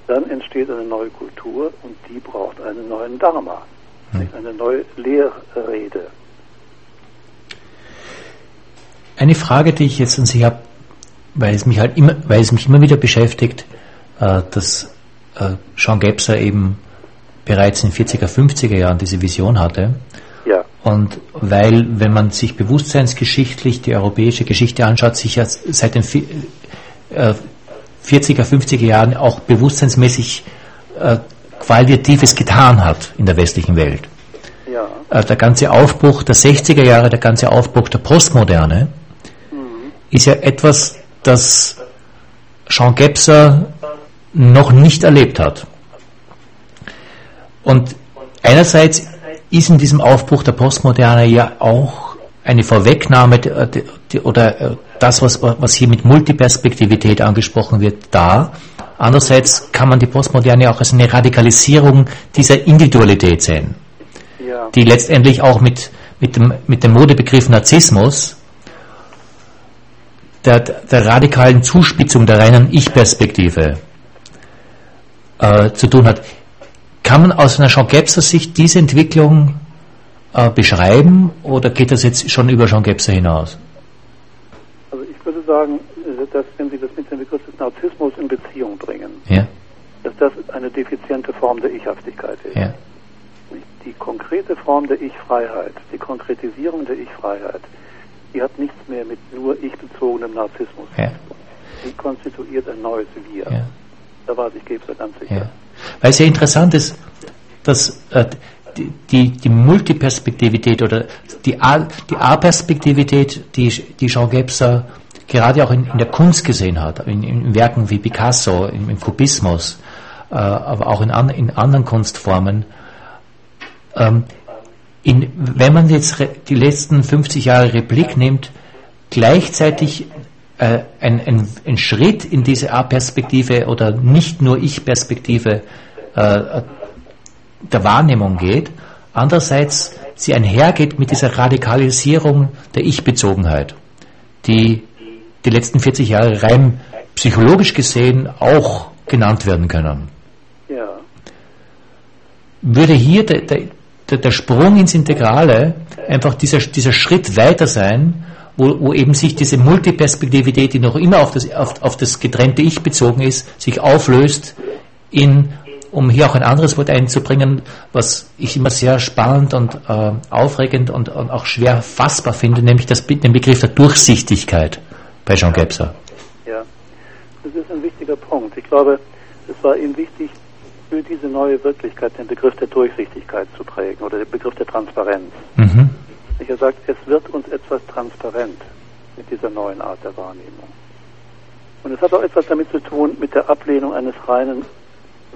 dann entsteht eine neue Kultur und die braucht einen neuen Dharma, mhm. eine neue Lehrrede. Eine Frage, die ich jetzt an Sie habe, weil es mich halt immer, weil es mich immer wieder beschäftigt, äh, dass äh, Jean Gebser eben bereits in 40er, 50er Jahren diese Vision hatte. Ja. Und weil, wenn man sich bewusstseinsgeschichtlich die europäische Geschichte anschaut, sich ja seit den äh, 40er, 50er Jahren auch bewusstseinsmäßig äh, qualitatives getan hat in der westlichen Welt. Ja. Äh, der ganze Aufbruch der 60er Jahre, der ganze Aufbruch der Postmoderne, ist ja etwas, das Jean Gebser noch nicht erlebt hat. Und einerseits ist in diesem Aufbruch der Postmoderne ja auch eine Vorwegnahme oder äh, das, was, was hier mit Multiperspektivität angesprochen wird, da. Andererseits kann man die Postmoderne auch als eine Radikalisierung dieser Individualität sehen, ja. die letztendlich auch mit, mit, dem, mit dem Modebegriff Narzissmus der, der radikalen Zuspitzung der reinen Ich-Perspektive äh, zu tun hat. Kann man aus einer Jean Gebser Sicht diese Entwicklung äh, beschreiben oder geht das jetzt schon über Jean Gebser hinaus? Also ich würde sagen, äh, dass wenn Sie das mit dem Begriff des Narzissmus in Beziehung bringen, Ja, dass das eine defiziente Form der Ichhaftigkeit ist. ja, Die konkrete Form der Ich-Freiheit, die Konkretisierung der Ich-Freiheit, die hat nichts mehr mit nur ich-bezogenem Narzissmus ja. Die konstituiert ein neues Wir. ja. Da war sich Gebser ganz sicher. Ja. Weil es ja interessant ist, dass äh, die, die, die Multiperspektivität oder die A- die A-Perspektivität, die, die Jean Gebser gerade auch in, in der Kunst gesehen hat, in, in Werken wie Picasso, im, im Kubismus, äh, aber auch in, an, in anderen Kunstformen. Ähm, in, wenn man jetzt die letzten 50 Jahre Replik nimmt, gleichzeitig äh, ein, ein, ein Schritt in diese A-Perspektive oder nicht nur Ich-Perspektive äh, der Wahrnehmung geht, andererseits sie einhergeht mit dieser Radikalisierung der Ich-Bezogenheit, die die letzten 40 Jahre rein psychologisch gesehen auch genannt werden können. Ja. Würde hier der, der, der, der Sprung ins Integrale einfach dieser, dieser Schritt weiter sein, wo, wo eben sich diese Multiperspektivität, die noch immer auf das, auf, auf das getrennte Ich bezogen ist, sich auflöst in, um hier auch ein anderes Wort einzubringen, was ich immer sehr spannend und äh, aufregend und, und auch schwer fassbar finde, nämlich das, den Begriff der Durchsichtigkeit bei Jean Gebser. Ja, das ist ein wichtiger Punkt. Ich glaube, es war ihm wichtig, für diese neue Wirklichkeit den Begriff der Durchsichtigkeit zu prägen oder den Begriff der Transparenz. Mhm. Er sagt, es wird uns etwas transparent mit dieser neuen Art der Wahrnehmung. Und es hat auch etwas damit zu tun mit der Ablehnung eines reinen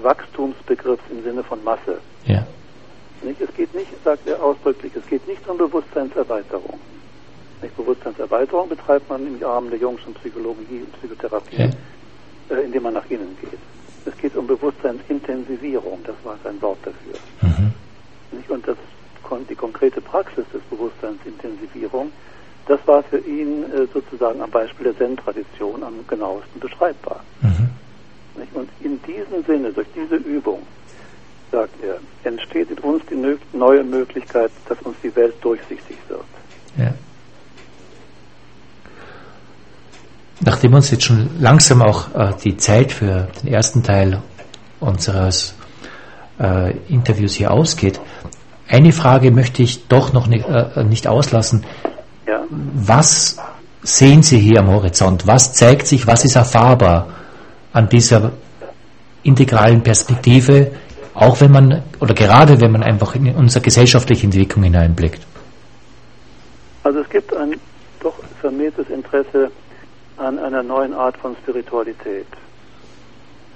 Wachstumsbegriffs im Sinne von Masse. Ja. Nicht? Es geht nicht, sagt er ausdrücklich, es geht nicht um Bewusstseinserweiterung. Nicht? Bewusstseinserweiterung betreibt man im Rahmen der Jungschen Psychologie und Psychotherapie, Ja. äh, indem man nach innen geht. Es geht um Bewusstseinsintensivierung, das war sein Wort dafür. Mhm. Und das, die konkrete Praxis des Bewusstseinsintensivierung, das war für ihn äh, sozusagen am Beispiel der Zen-Tradition am genauesten beschreibbar. Mhm. Und in diesem Sinne, durch diese Übung, sagt er, entsteht in uns die neue Möglichkeit, dass uns die Welt durchsichtig wird. Ja. Nachdem uns jetzt schon langsam auch äh, die Zeit für den ersten Teil unseres äh, Interviews hier ausgeht, eine Frage möchte ich doch noch nicht, äh, nicht auslassen. Ja, Was sehen Sie hier am Horizont? Was zeigt sich, was ist erfahrbar an dieser integralen Perspektive, auch wenn man, oder gerade wenn man einfach in unsere gesellschaftliche Entwicklung hineinblickt? also es gibt ein doch vermehrtes Interesse an einer neuen Art von Spiritualität,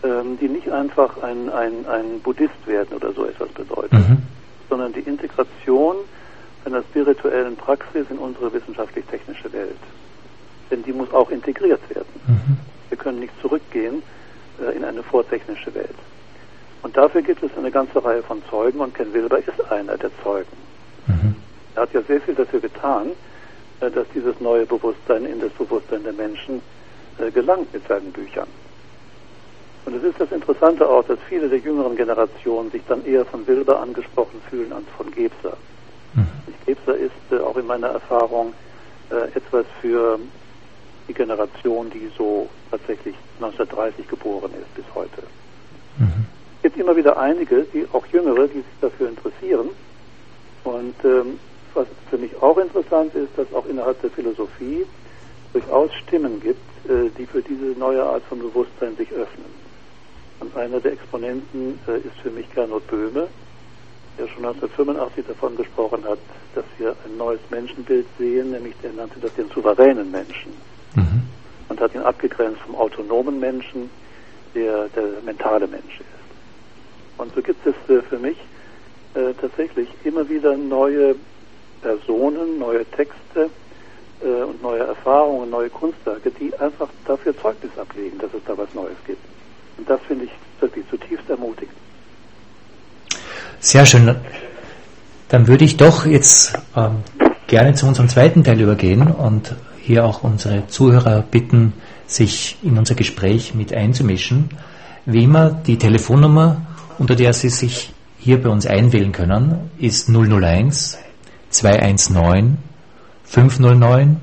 ähm, die nicht einfach ein, ein, ein Buddhist werden oder so etwas bedeutet. Mhm. sondern die Integration einer spirituellen Praxis in unsere wissenschaftlich-technische Welt. Denn die muss auch integriert werden. Mhm. Wir können nicht zurückgehen äh, in eine vortechnische Welt. Und dafür gibt es eine ganze Reihe von Zeugen und Ken Wilber ist einer der Zeugen. Mhm. Er hat ja sehr viel dafür getan, dass dieses neue Bewusstsein in das Bewusstsein der Menschen äh, gelangt mit seinen Büchern. Und es ist das Interessante auch, dass viele der jüngeren Generationen sich dann eher von Wilber angesprochen fühlen als von Gebser. Mhm. Gebser ist äh, auch in meiner Erfahrung äh, etwas für die Generation, die so tatsächlich 1930 geboren ist bis heute. Mhm. Es gibt immer wieder einige, die auch Jüngere, die sich dafür interessieren. Und ähm, was für mich auch interessant ist, dass auch innerhalb der Philosophie durchaus Stimmen gibt, äh, die für diese neue Art von Bewusstsein sich öffnen. Und einer der Exponenten äh, ist für mich Gernot Böhme, der schon 1985 davon gesprochen hat, dass wir ein neues Menschenbild sehen, nämlich der nannte das den souveränen Menschen Mhm. und hat ihn abgegrenzt vom autonomen Menschen, der der mentale Mensch ist. Und so gibt es äh, für mich äh, tatsächlich immer wieder neue Personen, neue Texte äh, und neue Erfahrungen, neue Kunstwerke, die einfach dafür Zeugnis ablegen, dass es da was Neues gibt. Und das finde ich wirklich zutiefst ermutigend. Sehr schön. Dann würde ich doch jetzt ähm, gerne zu unserem zweiten Teil übergehen und hier auch unsere Zuhörer bitten, sich in unser Gespräch mit einzumischen. Wie immer, die Telefonnummer, unter der Sie sich hier bei uns einwählen können, ist 001 219 509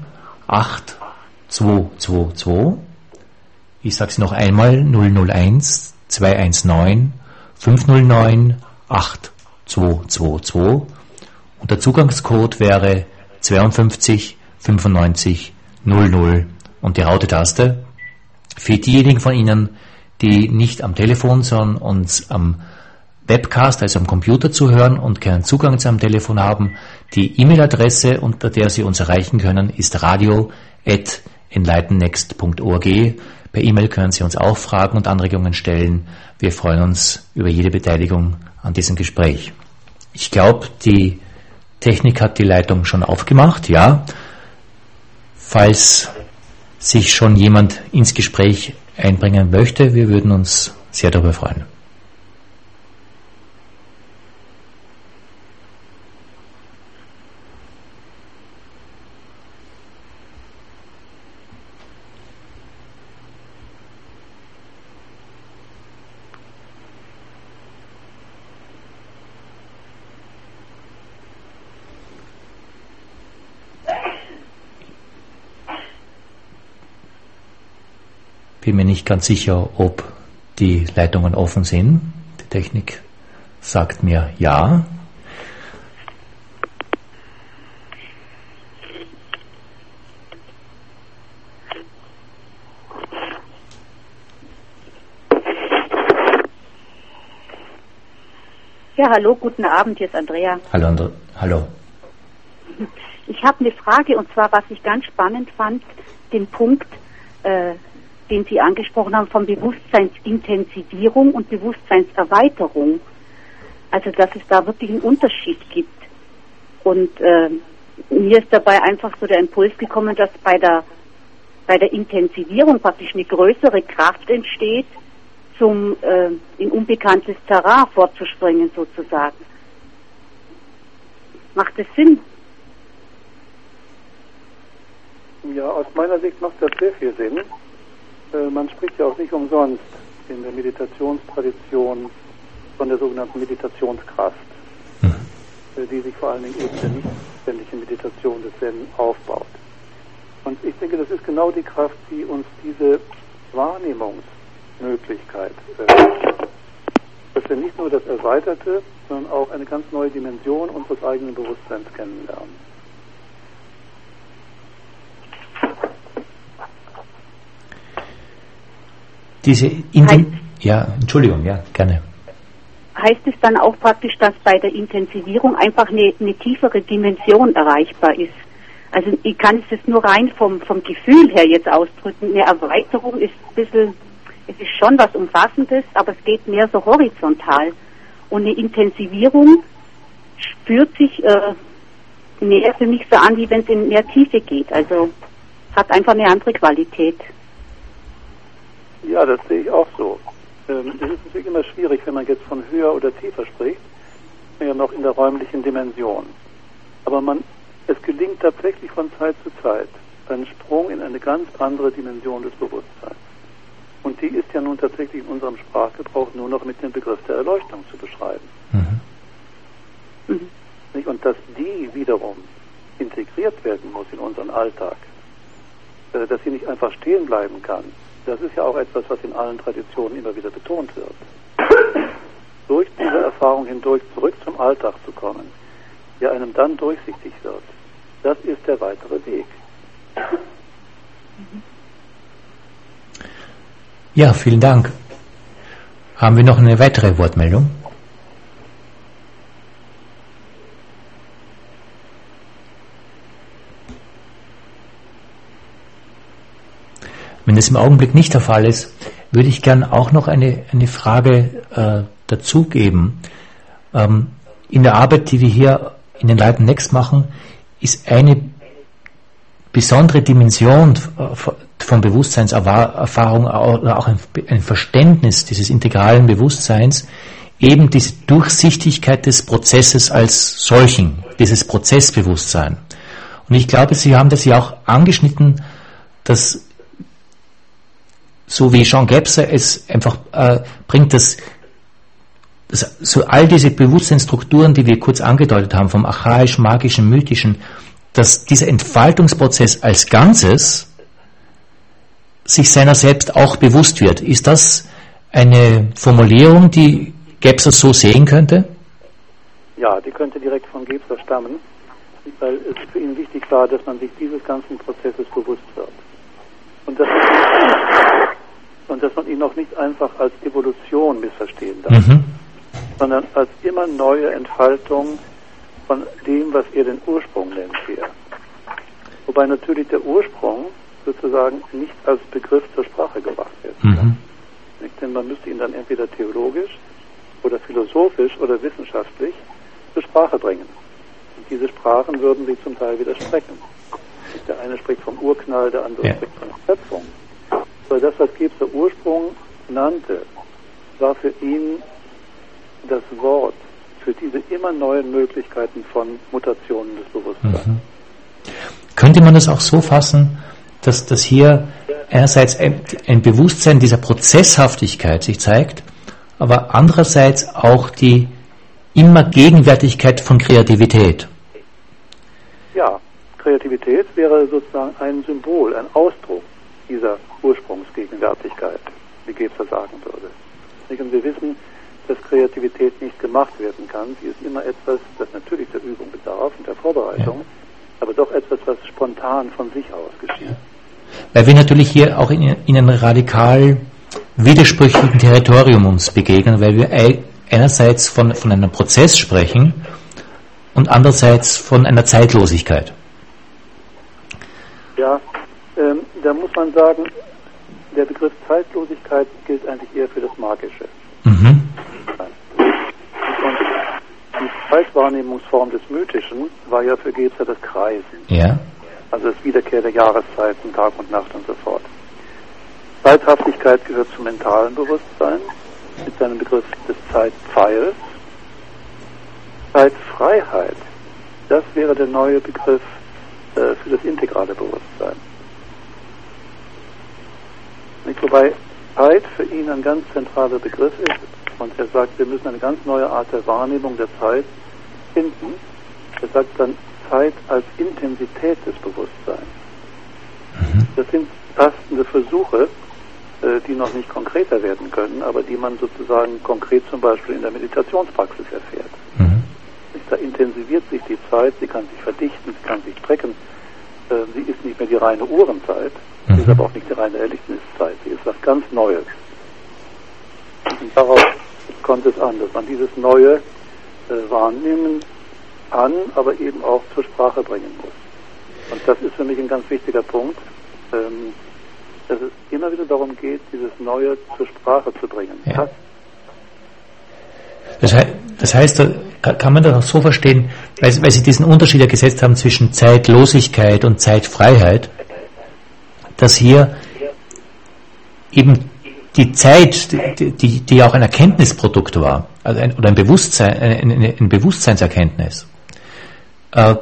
8222. Ich sage es noch einmal 001 219 509 8222 und der Zugangscode wäre 52 95 00 und die Raute-Taste. Für diejenigen von Ihnen, die nicht am Telefon, sondern uns am Webcast, also am Computer zuhören und keinen Zugang zu einem Telefon haben, die E-Mail-Adresse, unter der Sie uns erreichen können, ist radio.enlightennext.org. Per E-Mail können Sie uns auch Fragen und Anregungen stellen. Wir freuen uns über jede Beteiligung an diesem Gespräch. Ich glaube, die Technik hat die Leitung schon aufgemacht, ja. Falls sich schon jemand ins Gespräch einbringen möchte, wir würden uns sehr darüber freuen. Bin mir nicht ganz sicher, ob die Leitungen offen sind. Die Technik sagt mir ja. Ja, hallo, guten Abend, hier ist Andrea. Hallo, Andre hallo. Ich habe eine Frage und zwar, was ich ganz spannend fand, den Punkt, äh, den Sie angesprochen haben, von Bewusstseinsintensivierung und Bewusstseinserweiterung. Also, dass es da wirklich einen Unterschied gibt. Und äh, mir ist dabei einfach so der Impuls gekommen, dass bei der, bei der Intensivierung praktisch eine größere Kraft entsteht, zum äh, in unbekanntes Terrain vorzuspringen sozusagen. Macht es Sinn? Ja, aus meiner Sicht macht das sehr viel Sinn. Äh, man spricht ja auch nicht umsonst in der Meditationstradition von der sogenannten Meditationskraft, mhm. die sich vor allen Dingen eben der nicht ständigen Meditation des Zen aufbaut. Und ich denke, das ist genau die Kraft, die uns diese Wahrnehmungsmöglichkeit eröffnet. Dass wir nicht nur das Erweiterte, sondern auch eine ganz neue Dimension unseres eigenen Bewusstseins kennenlernen. Diese heißt, ja, Entschuldigung, ja, gerne. Heißt es dann auch praktisch, dass bei der Intensivierung einfach eine, eine tiefere Dimension erreichbar ist? Also ich kann es jetzt nur rein vom, vom Gefühl her jetzt ausdrücken. Eine Erweiterung ist ein bisschen, es ist schon was Umfassendes, aber es geht mehr so horizontal. Und eine Intensivierung spürt sich äh, mehr für mich so an, wie wenn es in mehr Tiefe geht. Also hat einfach eine andere Qualität. Ja, das sehe ich auch so. Ähm, es ist natürlich immer schwierig, wenn man jetzt von höher oder tiefer spricht, ja noch in der räumlichen Dimension. Aber man, es gelingt tatsächlich von Zeit zu Zeit ein Sprung in eine ganz andere Dimension des Bewusstseins. Und die ist ja nun tatsächlich in unserem Sprachgebrauch nur noch mit dem Begriff der Erleuchtung zu beschreiben. Mhm. Mhm. Und dass die wiederum integriert werden muss in unseren Alltag, äh, dass sie nicht einfach stehen bleiben kann, das ist ja auch etwas, was in allen Traditionen immer wieder betont wird. Durch diese Erfahrung hindurch zurück zum Alltag zu kommen, der einem dann durchsichtig wird, das ist der weitere Weg. Ja, vielen Dank. Haben wir noch eine weitere Wortmeldung? Wenn das im Augenblick nicht der Fall ist, würde ich gern auch noch eine, eine Frage äh, dazugeben. Ähm, in der Arbeit, die wir hier in den Leiten Next machen, ist eine besondere Dimension von Bewusstseinserfahrung oder auch ein Verständnis dieses integralen Bewusstseins eben diese Durchsichtigkeit des Prozesses als solchen, dieses Prozessbewusstsein. Und ich glaube, Sie haben das ja auch angeschnitten, dass so wie Jean Gebser es einfach äh, bringt, das das, so all diese Bewusstseinsstrukturen, die wir kurz angedeutet haben, vom archaisch, magischen, mythischen, dass dieser Entfaltungsprozess als Ganzes sich seiner selbst auch bewusst wird. Ist das eine Formulierung, die Gebser so sehen könnte? Ja, die könnte direkt von Gebser stammen, weil es für ihn wichtig war, dass man sich dieses ganzen Prozesses bewusst wird. Und dass, man, und dass man ihn noch nicht einfach als Evolution missverstehen darf, mhm. sondern als immer neue Entfaltung von dem, was er den Ursprung nennt hier. Wobei natürlich der Ursprung sozusagen nicht als Begriff zur Sprache gebracht wird. Mhm. Denn man müsste ihn dann entweder theologisch oder philosophisch oder wissenschaftlich zur Sprache bringen. Und diese Sprachen würden sich zum Teil widersprechen. Der eine spricht vom Urknall, der andere ja. spricht von Schöpfung. Aber das, was Gebser Ursprung nannte, war für ihn das Wort für diese immer neuen Möglichkeiten von Mutationen des Bewusstseins. Mhm. Könnte man das auch so fassen, dass, dass hier einerseits ein, ein Bewusstsein dieser Prozesshaftigkeit sich zeigt, aber andererseits auch die immer Gegenwärtigkeit von Kreativität. Ja, Kreativität wäre sozusagen ein Symbol, ein Ausdruck dieser Ursprungsgegenwärtigkeit, wie Gebser sagen würde. Und wir wissen, dass Kreativität nicht gemacht werden kann. Sie ist immer etwas, das natürlich der Übung bedarf und der Vorbereitung, ja. aber doch etwas, was spontan von sich aus geschieht. Weil wir natürlich hier auch in, in einem radikal widersprüchlichen Territorium uns begegnen, weil wir einerseits von, von einem Prozess sprechen und andererseits von einer Zeitlosigkeit. Ja, ähm, da muss man sagen, der Begriff Zeitlosigkeit gilt eigentlich eher für das Magische. Mhm. Und die Zeitwahrnehmungsform des Mythischen war ja für Gebser das Kreisen. Ja. Also das Wiederkehr der Jahreszeiten, Tag und Nacht und so fort. Zeithaftigkeit gehört zum mentalen Bewusstsein mit seinem Begriff des Zeitpfeils. Zeitfreiheit, das wäre der neue Begriff äh, für das integrale Bewusstsein. Nicht? Wobei Zeit für ihn ein ganz zentraler Begriff ist und er sagt, wir müssen eine ganz neue Art der Wahrnehmung der Zeit finden. Er sagt dann Zeit als Intensität des Bewusstseins. Mhm. Das sind tastende Versuche, äh, die noch nicht konkreter werden können, aber die man sozusagen konkret zum Beispiel in der Meditationspraxis erfährt. Mhm. Da intensiviert sich die Zeit, sie kann sich verdichten, sie kann sich strecken. Äh, sie ist nicht mehr die reine Uhrenzeit, mhm. sie ist mhm. aber auch nicht die reine Erlebniszeit, sie ist was ganz Neues. Und darauf kommt es an, dass man dieses Neue äh, wahrnehmen kann, aber eben auch zur Sprache bringen muss. Und das ist für mich ein ganz wichtiger Punkt. Ähm, dass es immer wieder darum geht, dieses Neue zur Sprache zu bringen. Ja. Das, heißt, das heißt, kann man das auch so verstehen, weil, weil Sie diesen Unterschied ja gesetzt haben zwischen Zeitlosigkeit und Zeitfreiheit, dass hier eben die Zeit, die, die, auch ein Erkenntnisprodukt war, also ein, oder ein Bewusstsein, eine, eine Bewusstseinserkenntnis, äh,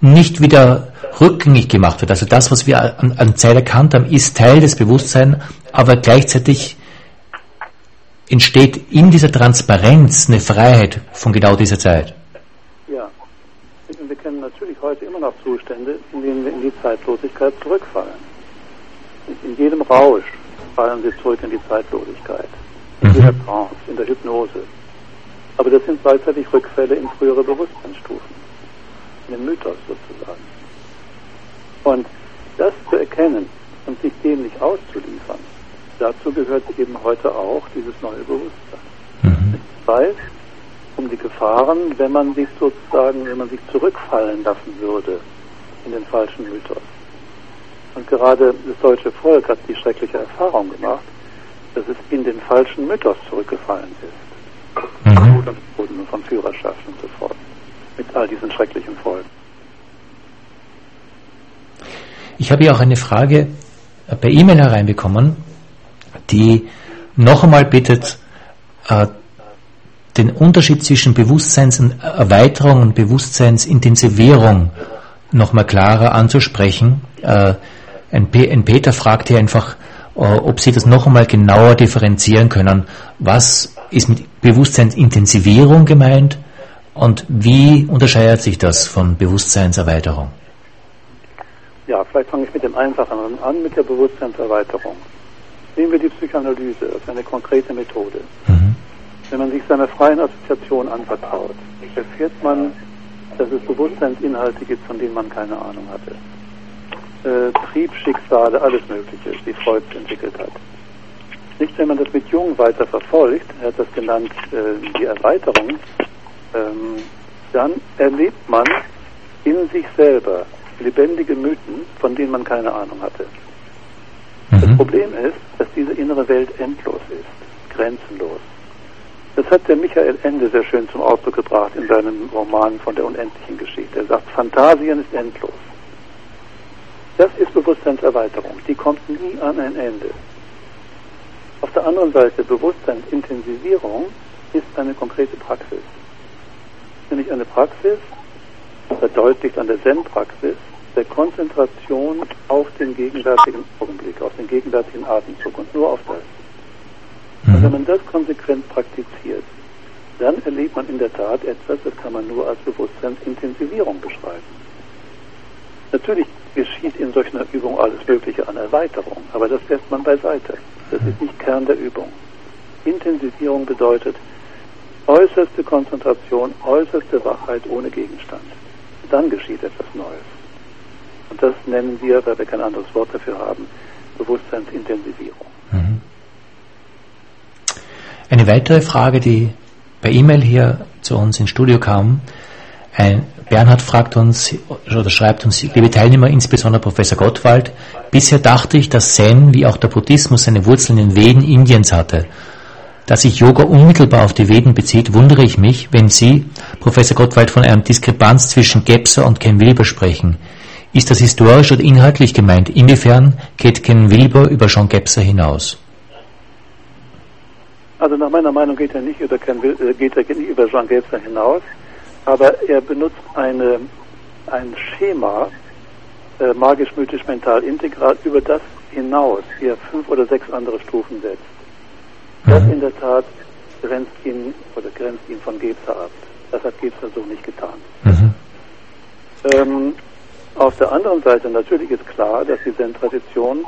nicht wieder rückgängig gemacht wird. Also das, was wir an, an Zeit erkannt haben, ist Teil des Bewusstseins, aber gleichzeitig entsteht in dieser Transparenz eine Freiheit von genau dieser Zeit. Ja, wir kennen natürlich heute immer noch Zustände, in denen wir in die Zeitlosigkeit zurückfallen. In jedem Rausch fallen wir zurück in die Zeitlosigkeit, in mhm. der Trance, in der Hypnose. Aber das sind gleichzeitig Rückfälle in frühere Bewusstseinsstufen, in den Mythos sozusagen. Und das zu erkennen und sich dem nicht auszuliefern, dazu gehört eben heute auch dieses neue Bewusstsein. Mhm. Ich weiß um die Gefahren, wenn man sich sozusagen, wenn man sich zurückfallen lassen würde in den falschen Mythos. Und gerade das deutsche Volk hat die schreckliche Erfahrung gemacht, dass es in den falschen Mythos zurückgefallen ist. Mhm. Von Führerschaft und so fort. Mit all diesen schrecklichen Folgen. Ich habe ja auch eine Frage per E-Mail hereinbekommen, die noch einmal bittet, äh, den Unterschied zwischen Bewusstseinserweiterung und Bewusstseinsintensivierung noch mal klarer anzusprechen. Äh, ein, ein, Peter fragt hier einfach, äh, ob Sie das noch einmal genauer differenzieren können. Was ist mit Bewusstseinsintensivierung gemeint und wie unterscheidet sich das von Bewusstseinserweiterung? Ja, vielleicht fange ich mit dem Einfachen an, mit der Bewusstseinserweiterung. Nehmen wir die Psychoanalyse als eine konkrete Methode. Mhm. Wenn man sich seiner freien Assoziation anvertraut, erfährt man, dass es Bewusstseinsinhalte gibt, von denen man keine Ahnung hatte. Äh, Triebschicksale, alles Mögliche, die Freud entwickelt hat. Nicht, wenn man das mit Jung weiter verfolgt, er hat das genannt, äh, die Erweiterung, ähm, dann erlebt man in sich selber lebendige Mythen, von denen man keine Ahnung hatte. Mhm. Das Problem ist, dass diese innere Welt endlos ist, grenzenlos. Das hat der Michael Ende sehr schön zum Ausdruck gebracht in seinem Roman von der unendlichen Geschichte. Er sagt, Fantasien ist endlos. Das ist Bewusstseinserweiterung. Die kommt nie an ein Ende. Auf der anderen Seite, Bewusstseinsintensivierung ist eine konkrete Praxis. Nämlich eine Praxis, verdeutlicht an der Zen-Praxis, der Konzentration auf den gegenwärtigen Augenblick, auf den gegenwärtigen Atemzug und nur auf das. Und wenn man das konsequent praktiziert, dann erlebt man in der Tat etwas, das kann man nur als Bewusstseinsintensivierung beschreiben. Natürlich geschieht in solch einer Übung alles Mögliche an Erweiterung, aber das lässt man beiseite. Das ist nicht Kern der Übung. Intensivierung bedeutet äußerste Konzentration, äußerste Wachheit ohne Gegenstand. Dann geschieht etwas Neues. Und das nennen wir, weil wir kein anderes Wort dafür haben, Bewusstseinsintensivierung. Mhm. Eine weitere Frage, die per E-Mail hier zu uns ins Studio kam. Ein Bernhard fragt uns oder schreibt uns, liebe Teilnehmer, insbesondere Professor Gottwald, bisher dachte ich, dass Zen wie auch der Buddhismus seine Wurzeln in den Veden Indiens hatte. Da sich Yoga unmittelbar auf die Veden bezieht, wundere ich mich, wenn Sie, Professor Gottwald, von einer Diskrepanz zwischen Gebser und Ken Wilber sprechen. Ist das historisch oder inhaltlich gemeint? Inwiefern geht Ken Wilber über Jean Gebser hinaus? Also nach meiner Meinung geht er nicht über, Ken, äh, geht er nicht über Jean Gebser hinaus, aber er benutzt eine, ein Schema, äh, magisch, mythisch, mental, integral, über das hinaus, wie er fünf oder sechs andere Stufen setzt. Das mhm. in der Tat grenzt ihn oder grenzt ihn von Gebser ab. Das hat Gebser so nicht getan. Mhm. Ähm, auf der anderen Seite natürlich ist klar, dass die Zen-Tradition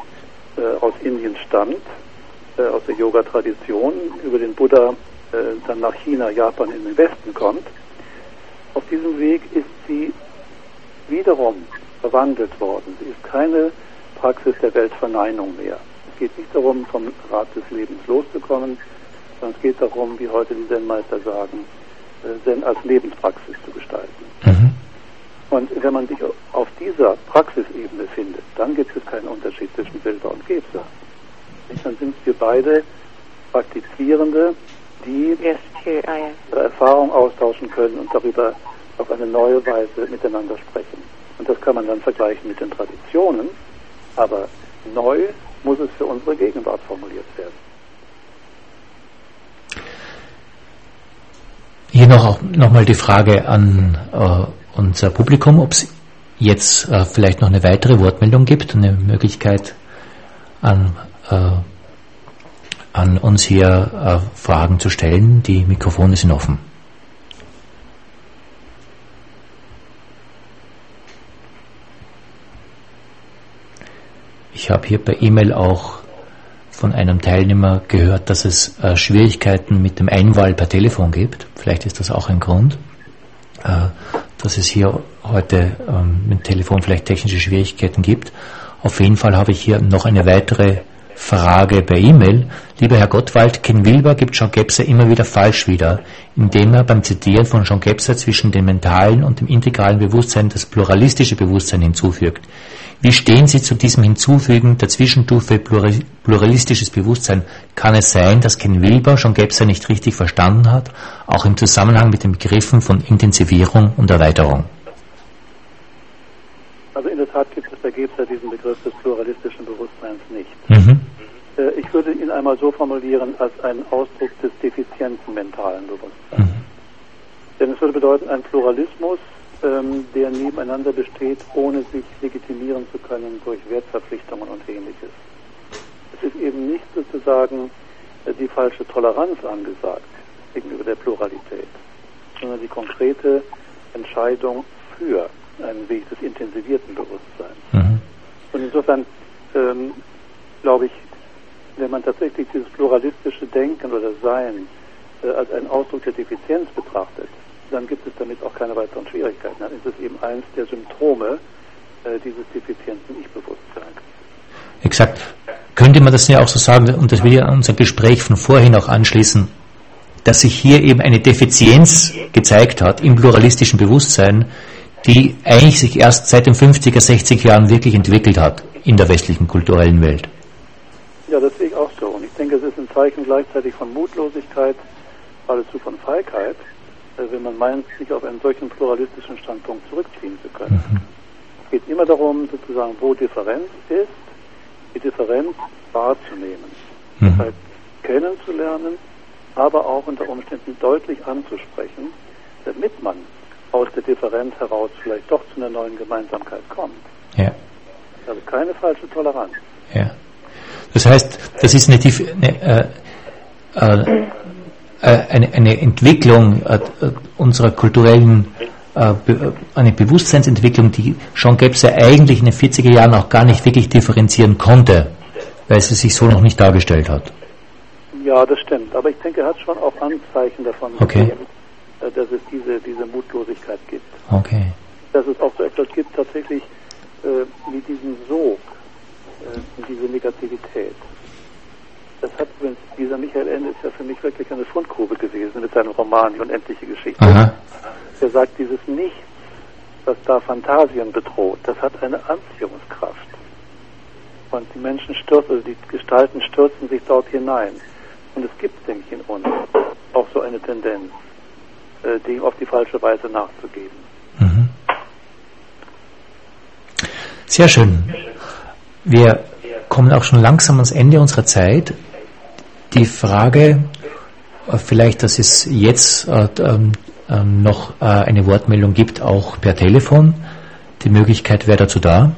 äh, aus Indien stammt äh, aus der Yoga-Tradition über den Buddha äh, dann nach China, Japan in den Westen kommt. Auf diesem Weg ist sie wiederum verwandelt worden. Sie ist keine Praxis der Weltverneinung mehr. Es geht nicht darum, vom Rat des Lebens loszukommen, sondern es geht darum, wie heute die Zen-Meister sagen, äh, Zen als Lebenspraxis zu gestalten. Mhm. Und wenn man sich auf dieser Praxisebene findet, dann gibt es keinen Unterschied zwischen Silber und Gebser. Dann sind wir beide Praktizierende, die yes, ihre Erfahrung austauschen können und darüber auf eine neue Weise miteinander sprechen. Und das kann man dann vergleichen mit den Traditionen, aber neu muss es für unsere Gegenwart formuliert werden. Hier noch, noch mal die Frage an äh, unser Publikum, ob es jetzt äh, vielleicht noch eine weitere Wortmeldung gibt, eine Möglichkeit an äh, an uns hier äh, Fragen zu stellen. Die Mikrofone sind offen. Ich habe hier per E-Mail auch von einem Teilnehmer gehört, dass es äh, Schwierigkeiten mit dem Einwahl per Telefon gibt. Vielleicht ist das auch ein Grund, äh, dass es hier heute ähm, mit dem Telefon vielleicht technische Schwierigkeiten gibt. Auf jeden Fall habe ich hier noch eine weitere Frage per E-Mail. Lieber Herr Gottwald, Ken Wilber gibt Jean Gebser immer wieder falsch wieder, indem er beim Zitieren von Jean Gebser zwischen dem mentalen und dem integralen Bewusstsein das pluralistische Bewusstsein hinzufügt. Wie stehen Sie zu diesem Hinzufügen der Zwischenstufe pluralistisches Bewusstsein? Kann es sein, dass Ken Wilber Jean Gebser nicht richtig verstanden hat, auch im Zusammenhang mit den Begriffen von Intensivierung und Erweiterung? Also in der Tat gibt es bei Gebser diesen Begriff des pluralistischen Bewusstseins nicht. Mhm. Äh, ich würde ihn einmal so formulieren als einen Ausdruck des defizienten mentalen Bewusstseins. Mhm. Denn es würde bedeuten, ein Pluralismus, ähm, der nebeneinander besteht, ohne sich legitimieren zu können durch Wertverpflichtungen und ähnliches. Es ist eben nicht sozusagen äh, die falsche Toleranz angesagt gegenüber der Pluralität, sondern die konkrete Entscheidung für einen Weg des intensivierten Bewusstseins. Mhm. Und insofern ähm, glaube ich, wenn man tatsächlich dieses pluralistische Denken oder Sein äh, als einen Ausdruck der Defizienz betrachtet, dann gibt es damit auch keine weiteren Schwierigkeiten. Dann ist es eben eins der Symptome äh, dieses defizienten Ich-Bewusstseins. Exakt. Könnte man das ja auch so sagen, und das will ja unser Gespräch von vorhin auch anschließen, dass sich hier eben eine Defizienz gezeigt hat im pluralistischen Bewusstsein, die eigentlich sich erst seit den 50er, 60er Jahren wirklich entwickelt hat in der westlichen kulturellen Welt. Ja, das sehe ich auch so. Und ich denke, es ist ein Zeichen gleichzeitig von Mutlosigkeit, geradezu von Feigheit, wenn man meint, sich auf einen solchen pluralistischen Standpunkt zurückziehen zu können. Mhm. Es geht immer darum, sozusagen, wo Differenz ist, die Differenz wahrzunehmen. Mhm. Das heißt, kennenzulernen, aber auch unter Umständen deutlich anzusprechen, damit man aus der Differenz heraus vielleicht doch zu einer neuen Gemeinsamkeit kommt. Ja. Also keine falsche Toleranz. Ja. Das heißt, das ist eine, eine, äh, äh, eine, eine Entwicklung äh, unserer kulturellen, äh, eine Bewusstseinsentwicklung, die Jean Gebse eigentlich in den 40er Jahren auch gar nicht wirklich differenzieren konnte, weil sie sich so noch nicht dargestellt hat. Ja, das stimmt. Aber ich denke, er hat schon auch Anzeichen davon okay. gesehen, äh, dass es diese, diese Mutlosigkeit gibt. Okay. Dass es auch so etwas gibt, tatsächlich äh, wie diesen Sog, äh, diese Negativität. Das hat dieser Michael Ende ist ja für mich wirklich eine Fundgrube gewesen mit seinem Roman Die unendliche Geschichte. Aha. Er sagt, dieses Nichts, was da Phantasien bedroht, das hat eine Anziehungskraft. Und die Menschen stürzen, also die Gestalten stürzen sich dort hinein. Und es gibt, denke ich, in uns auch so eine Tendenz, äh, dem auf die falsche Weise nachzugeben. Mhm. Sehr schön. Wir kommen auch schon langsam ans Ende unserer Zeit. Die Frage, äh, vielleicht, dass es jetzt äh, ähm, äh, noch äh, eine Wortmeldung gibt, auch per Telefon. Die Möglichkeit wäre dazu da.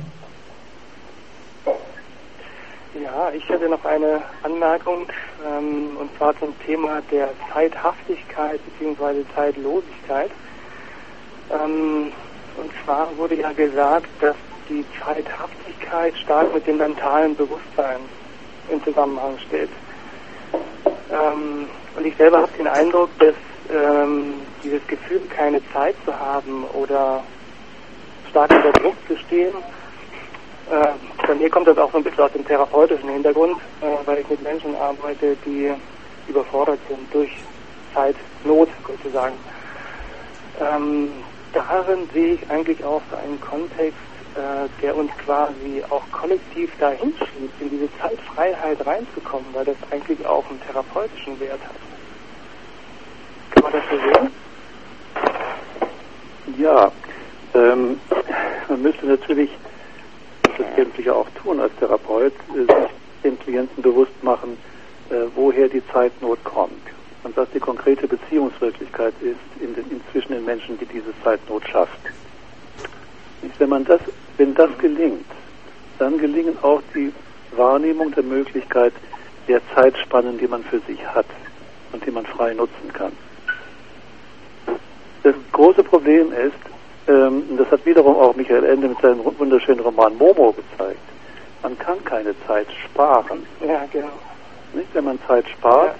Ja, ich hätte noch eine Anmerkung ähm, und zwar zum Thema der Zeithaftigkeit bzw. Zeitlosigkeit. Ähm, und zwar wurde ja gesagt, dass die Zeithaftigkeit stark mit dem mentalen Bewusstsein in Zusammenhang steht. Ähm, und ich selber habe den Eindruck, dass ähm, dieses Gefühl, keine Zeit zu haben oder stark unter Druck zu stehen, äh, bei mir kommt das auch so ein bisschen aus dem therapeutischen Hintergrund, äh, weil ich mit Menschen arbeite, die überfordert sind durch Zeitnot sozusagen. Ähm, darin sehe ich eigentlich auch so einen Kontext, äh, der uns quasi auch kollektiv dahin schiebt, in diese Zeitfreiheit reinzukommen, weil das eigentlich auch einen therapeutischen Wert hat. Kann man das so sehen? Ja, ähm, man müsste natürlich das kenntlich auch tun als Therapeut, äh, sich den Klienten bewusst machen, äh, woher die Zeitnot kommt und was die konkrete Beziehungswirklichkeit ist in den, inzwischen den Menschen, die diese Zeitnot schafft. Wenn man das, wenn das gelingt, dann gelingen auch die Wahrnehmung der Möglichkeit der Zeitspannen, die man für sich hat und die man frei nutzen kann. Das große Problem ist, ähm, das hat wiederum auch Michael Ende mit seinem wunderschönen Roman Momo gezeigt. Man kann keine Zeit sparen. Ja, genau. Nicht? Wenn man Zeit spart, ja.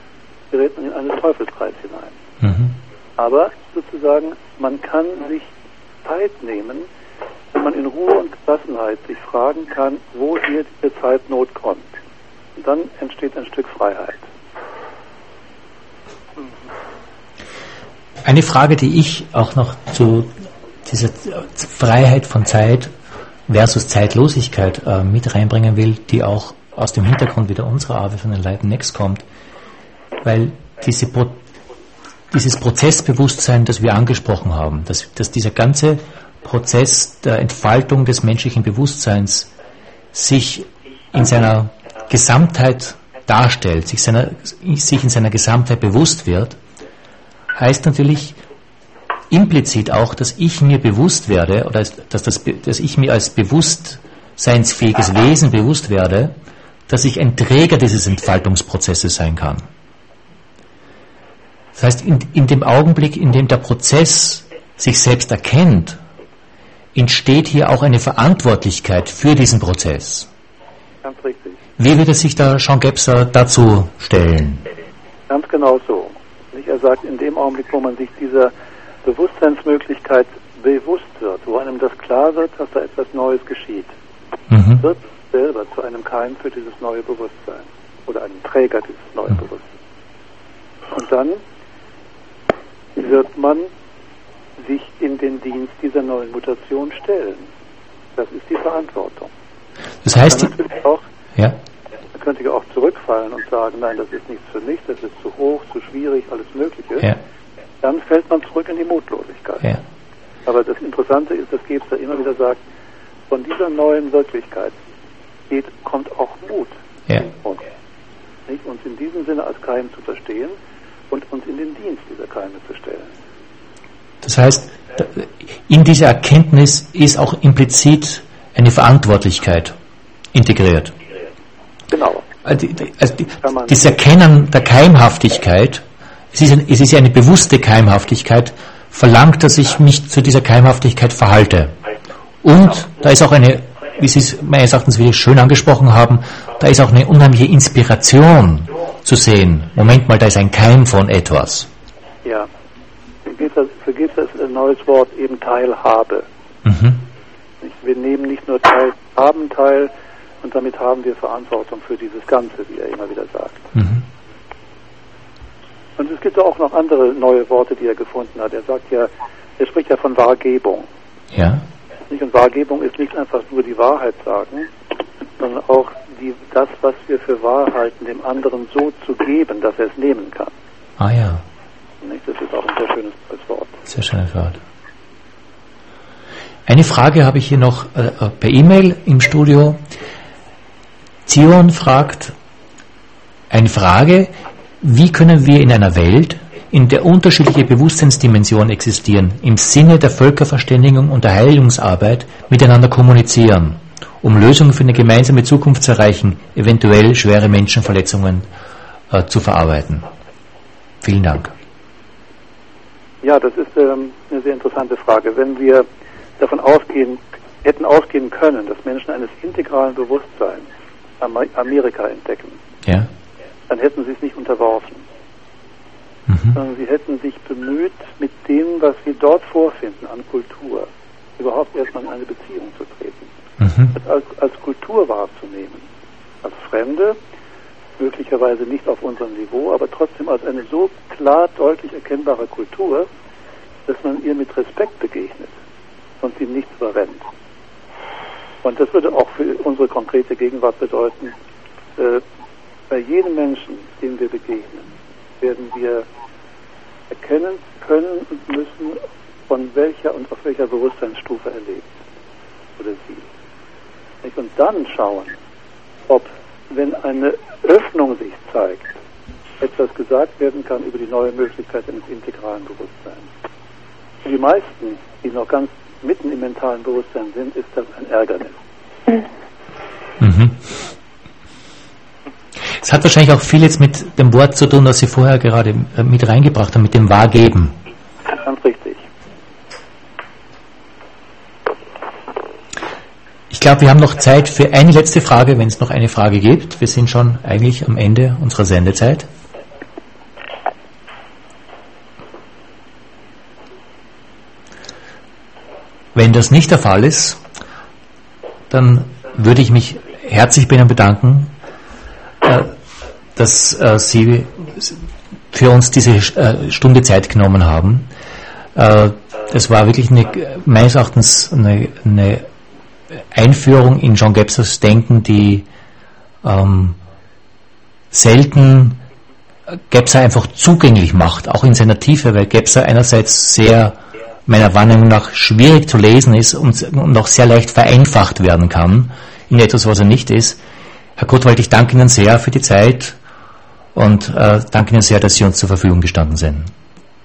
gerät man in einen Teufelskreis hinein. Mhm. Aber sozusagen, man kann sich Zeit nehmen, wenn man in Ruhe und Gelassenheit sich fragen kann, wo hier diese Zeitnot kommt. Und dann entsteht ein Stück Freiheit. Eine Frage, die ich auch noch zu dieser Freiheit von Zeit versus Zeitlosigkeit äh, mit reinbringen will, die auch aus dem Hintergrund wieder unserer Arbeit von den Leiten Next kommt, weil diese Pro dieses Prozessbewusstsein, das wir angesprochen haben, dass, dass dieser ganze Prozess der Entfaltung des menschlichen Bewusstseins sich in seiner Gesamtheit darstellt, sich, seiner, sich in seiner Gesamtheit bewusst wird, heißt natürlich, implizit auch, dass ich mir bewusst werde oder dass, das, dass ich mir als bewusstseinsfähiges Wesen bewusst werde, dass ich ein Träger dieses Entfaltungsprozesses sein kann. Das heißt, in, in dem Augenblick, in dem der Prozess sich selbst erkennt, entsteht hier auch eine Verantwortlichkeit für diesen Prozess. Ganz richtig. Wie würde sich da Jean Gebser dazu stellen? Ganz genau so. Er sagt, in dem Augenblick, wo man sich dieser Bewusstseinsmöglichkeit bewusst wird, wo einem das klar wird, dass da etwas Neues geschieht, Mhm. wird selber zu einem Keim für dieses neue Bewusstsein oder einem Träger dieses neuen Mhm. Bewusstseins. Und dann wird man sich in den Dienst dieser neuen Mutation stellen. Das ist die Verantwortung. Das heißt, Dann natürlich auch, ja, man könnte ja auch zurückfallen und sagen, nein, das ist nichts für mich, das ist zu hoch, zu schwierig, alles Mögliche. ja, Dann fällt man zurück in die Mutlosigkeit. ja, Aber das Interessante ist, dass Gebster immer wieder sagt, von dieser neuen Wirklichkeit geht, kommt auch Mut ja. in uns. Nicht? Uns in diesem Sinne als Keim zu verstehen und uns in den Dienst dieser Keime zu stellen. Das heißt, in dieser Erkenntnis ist auch implizit eine Verantwortlichkeit integriert. Genau. Also also das Erkennen der Keimhaftigkeit, es ist, ein, es ist ja eine bewusste Keimhaftigkeit, verlangt, dass ich mich zu dieser Keimhaftigkeit verhalte. Und da ist auch eine, wie Sie es meines Erachtens wieder schön angesprochen haben, da ist auch eine unheimliche Inspiration zu sehen. Moment mal, da ist ein Keim von etwas. Ja. Ist ein neues Wort eben Teilhabe. Mhm. Wir nehmen nicht nur teil, haben teil und damit haben wir Verantwortung für dieses Ganze, wie er immer wieder sagt. Mhm. Und es gibt auch noch andere neue Worte, die er gefunden hat. Er sagt ja, er spricht ja von Wahrgebung. Ja, Nicht? Und Wahrgebung ist nicht einfach nur die Wahrheit sagen, sondern auch die, das, was wir für wahr halten, dem anderen so zu geben, dass er es nehmen kann. ah ja, Nicht? Das ist auch ein sehr schönes Wort. Sehr schönes Wort. Eine Frage habe ich hier noch äh, äh, per E-Mail im Studio. Zion fragt eine Frage, wie können wir in einer Welt, in der unterschiedliche Bewusstseinsdimensionen existieren, im Sinne der Völkerverständigung und der Heilungsarbeit miteinander kommunizieren, um Lösungen für eine gemeinsame Zukunft zu erreichen, eventuell schwere Menschenverletzungen äh, zu verarbeiten? Vielen Dank. Ja, das ist ähm, eine sehr interessante Frage. Wenn wir davon ausgehen, hätten ausgehen können, dass Menschen eines integralen Bewusstseins Amer- Amerika entdecken, Ja? dann hätten sie es nicht unterworfen, Mhm. sondern sie hätten sich bemüht, mit dem, was sie dort vorfinden an Kultur, überhaupt erstmal in eine Beziehung zu treten, Mhm. als, als Kultur wahrzunehmen, als Fremde, möglicherweise nicht auf unserem Niveau, aber trotzdem als eine so klar, deutlich erkennbare Kultur, dass man ihr mit Respekt begegnet und sie nicht überrennt. Und das würde auch für unsere konkrete Gegenwart bedeuten, äh, bei jedem Menschen, dem wir begegnen, werden wir erkennen können und müssen, von welcher und auf welcher Bewusstseinsstufe er lebt oder sie. Und dann schauen, ob, wenn eine Öffnung sich zeigt, etwas gesagt werden kann über die neue Möglichkeit eines integralen Bewusstseins. Für die meisten, die noch ganz mitten im mentalen Bewusstsein sind, ist das ein Ärgernis. Mhm. Es hat wahrscheinlich auch viel jetzt mit dem Wort zu tun, das Sie vorher gerade äh, mit reingebracht haben, mit dem Wahrgeben. Ganz richtig. Ich glaube, wir haben noch Zeit für eine letzte Frage, wenn es noch eine Frage gibt. Wir sind schon eigentlich am Ende unserer Sendezeit. Wenn das nicht der Fall ist, dann würde ich mich herzlich bei Ihnen bedanken, äh, dass äh, Sie für uns diese äh, Stunde Zeit genommen haben. Das war wirklich eine, meines Erachtens eine, eine Einführung in John Gebsers Denken, die ähm, selten Gebser einfach zugänglich macht, auch in seiner Tiefe, weil Gebser einerseits sehr, meiner Wahrnehmung nach, schwierig zu lesen ist und, und auch sehr leicht vereinfacht werden kann in etwas, was er nicht ist. Herr Gottwald, ich danke Ihnen sehr für die Zeit und äh, danke Ihnen sehr, dass Sie uns zur Verfügung gestanden sind.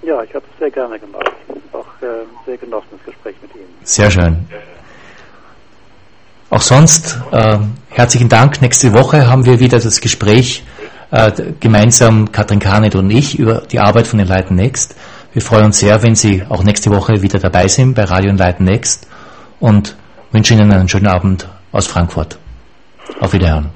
Ja, ich habe es sehr gerne gemacht. Auch äh, sehr genossen, das Gespräch mit Ihnen. Sehr schön. Auch sonst äh, herzlichen Dank. Nächste Woche haben wir wieder das Gespräch äh, gemeinsam Katrin Karnet und ich über die Arbeit von Enlighten Next. Wir freuen uns sehr, wenn Sie auch nächste Woche wieder dabei sind bei Radio Enlighten Next und wünschen Ihnen einen schönen Abend aus Frankfurt. Auf Wiederhören.